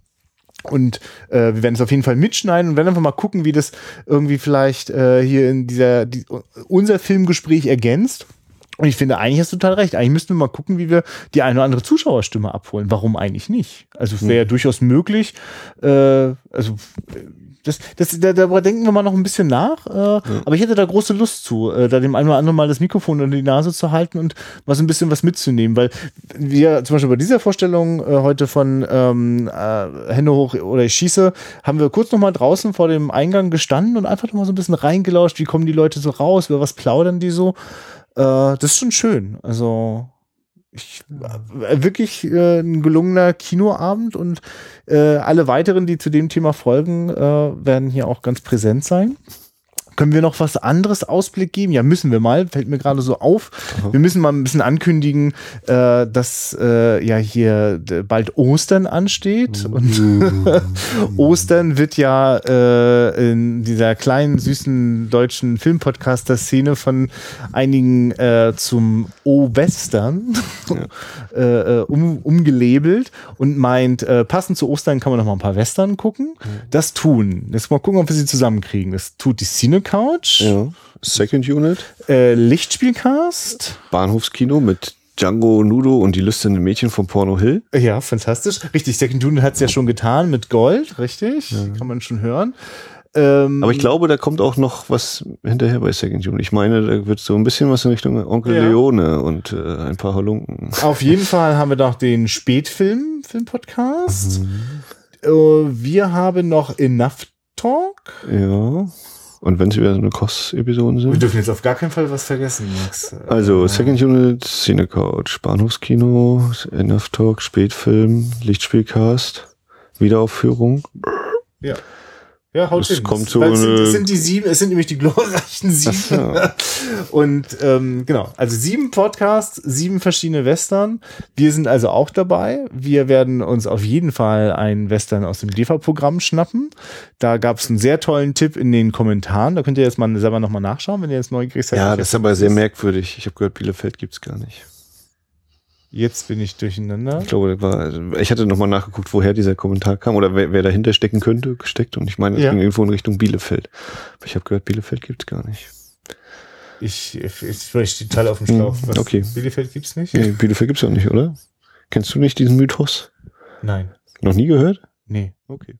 Und äh, wir werden es auf jeden Fall mitschneiden und werden einfach mal gucken, wie das irgendwie vielleicht äh, hier in dieser die, unser Filmgespräch ergänzt. Und ich finde, eigentlich hast du total recht. Eigentlich müssten wir mal gucken, wie wir die eine oder andere Zuschauerstimme abholen. Warum eigentlich nicht? Also es wäre ja durchaus möglich. Äh, also das, das, da, darüber denken wir mal noch ein bisschen nach. Äh, Aber ich hätte da große Lust zu, äh, da dem einen oder anderen mal das Mikrofon unter die Nase zu halten und was ein bisschen was mitzunehmen. Weil wir zum Beispiel bei dieser Vorstellung äh, heute von ähm, äh, Hände hoch oder ich schieße, haben wir kurz noch mal draußen vor dem Eingang gestanden und einfach noch mal so ein bisschen reingelauscht. Wie kommen die Leute so raus? Über was plaudern die so? Äh, das ist schon schön. Also ich, äh, wirklich äh, ein gelungener Kinoabend und äh, alle weiteren, die zu dem Thema folgen, äh, werden hier auch ganz präsent sein. Können wir noch was anderes Ausblick geben? Ja, müssen wir mal. Fällt mir gerade so auf. Wir müssen mal ein bisschen ankündigen, äh, dass äh, ja hier bald Ostern ansteht. Und Ostern wird ja äh, in dieser kleinen, süßen deutschen Filmpodcaster-Szene von einigen äh, zum O-Western äh, äh, um, umgelabelt und meint, passend zu Ostern kann man noch mal ein paar Western gucken. Das tun. Jetzt mal gucken, ob wir sie zusammenkriegen. Das tut die Cine Couch, Ja. Second Unit, äh, Lichtspielcast. Bahnhofskino mit Django Nudo und die lüsternen Mädchen von Porno Hill. Ja, fantastisch. Richtig, Second Unit hat es ja schon getan mit Gold, richtig? Kann man schon hören. Ähm, Aber ich glaube, da kommt auch noch was hinterher bei Second Unit. Ich meine, da wird so ein bisschen was in Richtung Onkel Ja. Leone und äh, ein paar Halunken. Auf jeden Fall haben wir noch den Spätfilm, Film-Podcast. Mhm. Äh, wir haben noch Enough Talk. Ja. Und wenn es wieder so eine Kost-Episoden Wir sind. dürfen jetzt auf gar keinen Fall was vergessen, Max. Also Äh, Second Unit, Cine Couch, Bahnhofskino, Enough Talk, Spätfilm, Lichtspielcast, Wiederaufführung. Ja. Ja, haut Das hin. kommt Weil es, sind, es sind die sieben, es sind nämlich die glorreichen sieben. Ach Und ähm, genau, also sieben Podcasts, sieben verschiedene Western. Wir sind also auch dabei. Wir werden uns auf jeden Fall einen Western aus dem DEFA-Programm schnappen. Da gab es einen sehr tollen Tipp in den Kommentaren. Da könnt ihr jetzt mal selber nochmal nachschauen, wenn ihr jetzt neugierig seid. Ja, das ist aber sehr merkwürdig. Ich habe gehört, Bielefeld gibt's gar nicht. Jetzt bin ich durcheinander. Ich glaube, war, ich hatte nochmal nachgeguckt, woher dieser Kommentar kam oder wer, wer dahinter stecken könnte, gesteckt. Und ich meine, es Ja. ging irgendwo in Richtung Bielefeld. Aber ich habe gehört, Bielefeld gibt's gar nicht. Ich, ich, ich, stehe total auf dem Schlauch. Hm, okay. Bielefeld gibt's nicht? Nee, Bielefeld gibt's auch nicht, oder? Kennst du nicht diesen Mythos? Nein. Noch nie gehört? Nee. Okay.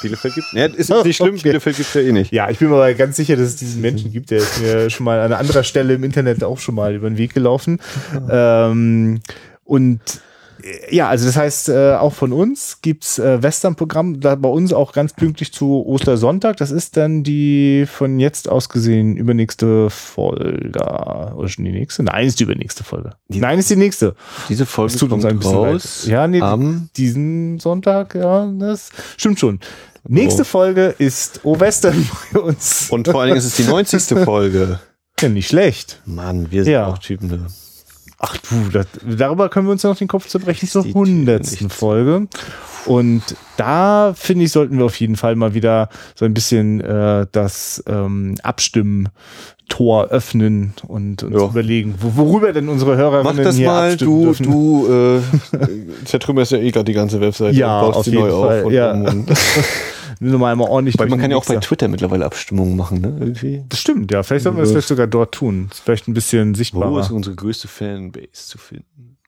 Bielefeld gibt's. Ja, ist nicht schlimm, Okay. Bielefeld gibt's ja eh nicht. Ja, ich bin mir aber ganz sicher, dass es diesen Menschen gibt. Der ist mir schon mal an anderer Stelle im Internet auch schon mal über den Weg gelaufen. Ähm, und ja, also das heißt, äh, auch von uns gibt's äh, Western-Programm, da bei uns auch ganz pünktlich zu Ostersonntag. Das ist dann die von jetzt aus gesehen übernächste Folge. Oder schon die nächste? Nein, ist die übernächste Folge. Die- Nein, ist die nächste. Diese Folge tut uns ein bisschen raus leid. Ja, nee, diesen Sonntag, ja, das stimmt schon. Nächste Oh. Folge ist O Western bei uns. und vor allen Dingen ist es die 90. Folge. Ja, nicht schlecht. Mann, wir sind Ja. auch Typen. Ne? Ach du, das, darüber können wir uns ja noch den Kopf zerbrechen zur hundertsten. Folge. Und da finde ich, sollten wir auf jeden Fall mal wieder so ein bisschen äh, das ähm, Abstimmtor öffnen und uns Ja. überlegen, wo, worüber denn unsere Hörerinnen Mach das hier mal, abstimmen du, dürfen. du äh, zertrümmerst ja eh gerade die ganze Webseite Ja, und baust auf die neu Fall, auf. Und, ja. nur mal einmal ordentlich. Weil man kann ja auch bei. Twitter mittlerweile Abstimmungen machen, ne? Irgendwie. Das stimmt, ja. Vielleicht sollten wir das vielleicht sogar dort tun. Das ist vielleicht ein bisschen Wo sichtbarer. ist unsere größte Fanbase zu finden?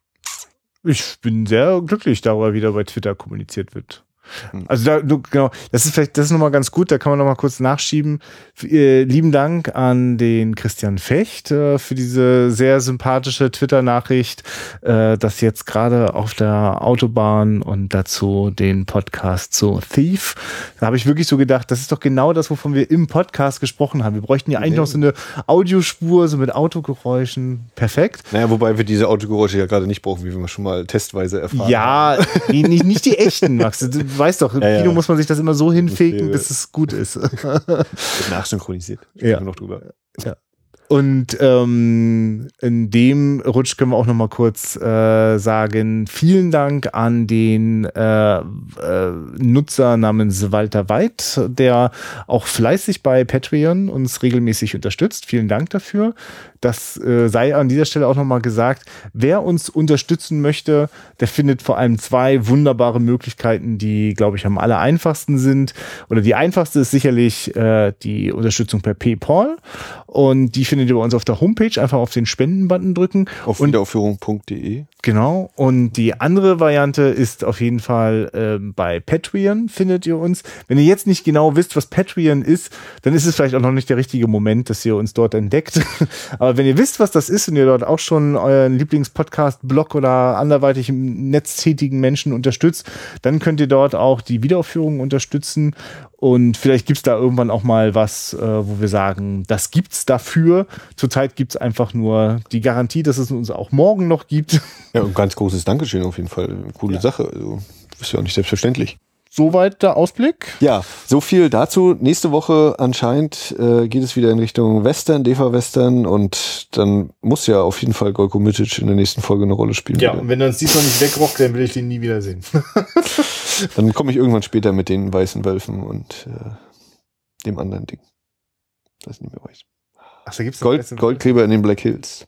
Ich bin sehr glücklich darüber, wie da bei Twitter kommuniziert wird. Hm. Also da, du, genau, das ist vielleicht, das ist nochmal ganz gut, da kann man nochmal kurz nachschieben. Äh, lieben Dank an den Christian Fecht äh, für diese sehr sympathische Twitter-Nachricht, äh, dass jetzt gerade auf der Autobahn und dazu den Podcast zu Thief. Da habe ich wirklich so gedacht, das ist doch genau das, wovon wir im Podcast gesprochen haben. Wir bräuchten ja eigentlich noch so eine Audiospur, so mit Autogeräuschen. Perfekt. Naja, wobei wir diese Autogeräusche ja gerade nicht brauchen, wie wir schon mal testweise erfahren haben. Ja, nee, nicht, nicht die echten, Max. Du weißt doch, im Ja, ja. Kino muss man sich das immer so hinfegen, bis es gut ist. Wird nachsynchronisiert. Ja. noch drüber. Und ähm, in dem Rutsch können wir auch noch mal kurz äh, sagen, vielen Dank an den äh, äh, Nutzer namens Walter Weid, der auch fleißig bei Patreon uns regelmäßig unterstützt. Vielen Dank dafür. Das äh, sei an dieser Stelle auch noch mal gesagt. Wer uns unterstützen möchte, der findet vor allem zwei wunderbare Möglichkeiten, die, glaube ich, am aller einfachsten sind. Oder die einfachste ist sicherlich äh, die Unterstützung per PayPal. Und die findet ihr bei uns auf der Homepage. Einfach auf den Spenden-Button drücken. Auf wiederaufführung.de. Genau. Und die andere Variante ist auf jeden Fall ähm, bei Patreon findet ihr uns. Wenn ihr jetzt nicht genau wisst, was Patreon ist, dann ist es vielleicht auch noch nicht der richtige Moment, dass ihr uns dort entdeckt. Aber wenn ihr wisst, was das ist und ihr dort auch schon euren Lieblingspodcast-Blog oder anderweitig im Netz tätigen Menschen unterstützt, dann könnt ihr dort auch die Wiederaufführung unterstützen. Und vielleicht gibt's da irgendwann auch mal was, äh, wo wir sagen, das gibt's dafür. Zurzeit gibt's einfach nur die Garantie, dass es uns auch morgen noch gibt. Ja, und ganz großes Dankeschön auf jeden Fall. Coole Sache. Also, ist ja auch nicht selbstverständlich. Soweit der Ausblick. Ja, so viel dazu. Nächste Woche anscheinend äh, geht es wieder in Richtung Western, DEFA-Western und dann muss ja auf jeden Fall Golko Mitic in der nächsten Folge eine Rolle spielen. Ja, und wenn er uns diesmal nicht wegrockt, dann will ich den nie wieder sehen. Dann komme ich irgendwann später mit den weißen Wölfen und äh, dem anderen Ding. Das ist nicht mehr weiß. Ach, da gibt's Gold, Goldgräber in den Black Hills.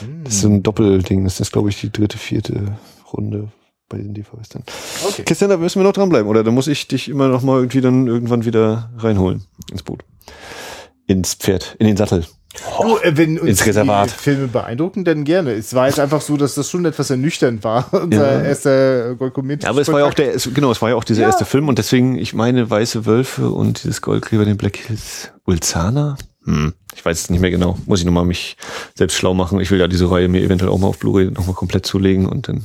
Hm. Das ist so ein Doppelding. Das ist, glaube ich, die dritte, vierte Runde bei den DEFA-Western. Okay. Christian, da müssen wir noch dranbleiben, oder? Da muss ich dich immer noch mal irgendwie dann irgendwann wieder reinholen ins Boot. Ins Pferd, in den Sattel. Du, äh, wenn uns Ins Reservat. die Filme beeindrucken, dann gerne. Es war jetzt einfach so, dass das schon etwas ernüchternd war. Unser Ja. erster Golkomet. Ja, aber es war ja auch der, es, genau, es war ja auch dieser Ja. erste Film und deswegen, ich meine, Weiße Wölfe und dieses Goldgräber den Black Hills. Ulzana? Hm, ich weiß es nicht mehr genau. Muss ich nochmal mich selbst schlau machen. Ich will ja diese Reihe mir eventuell auch mal auf Blu-ray nochmal komplett zulegen und dann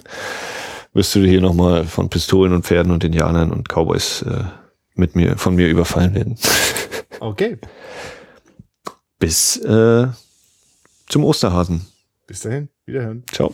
wirst du hier nochmal von Pistolen und Pferden und Indianern und Cowboys äh, mit mir, von mir überfallen werden. Okay. Bis äh, zum Osterhasen. Bis dahin. Wiederhören. Ciao.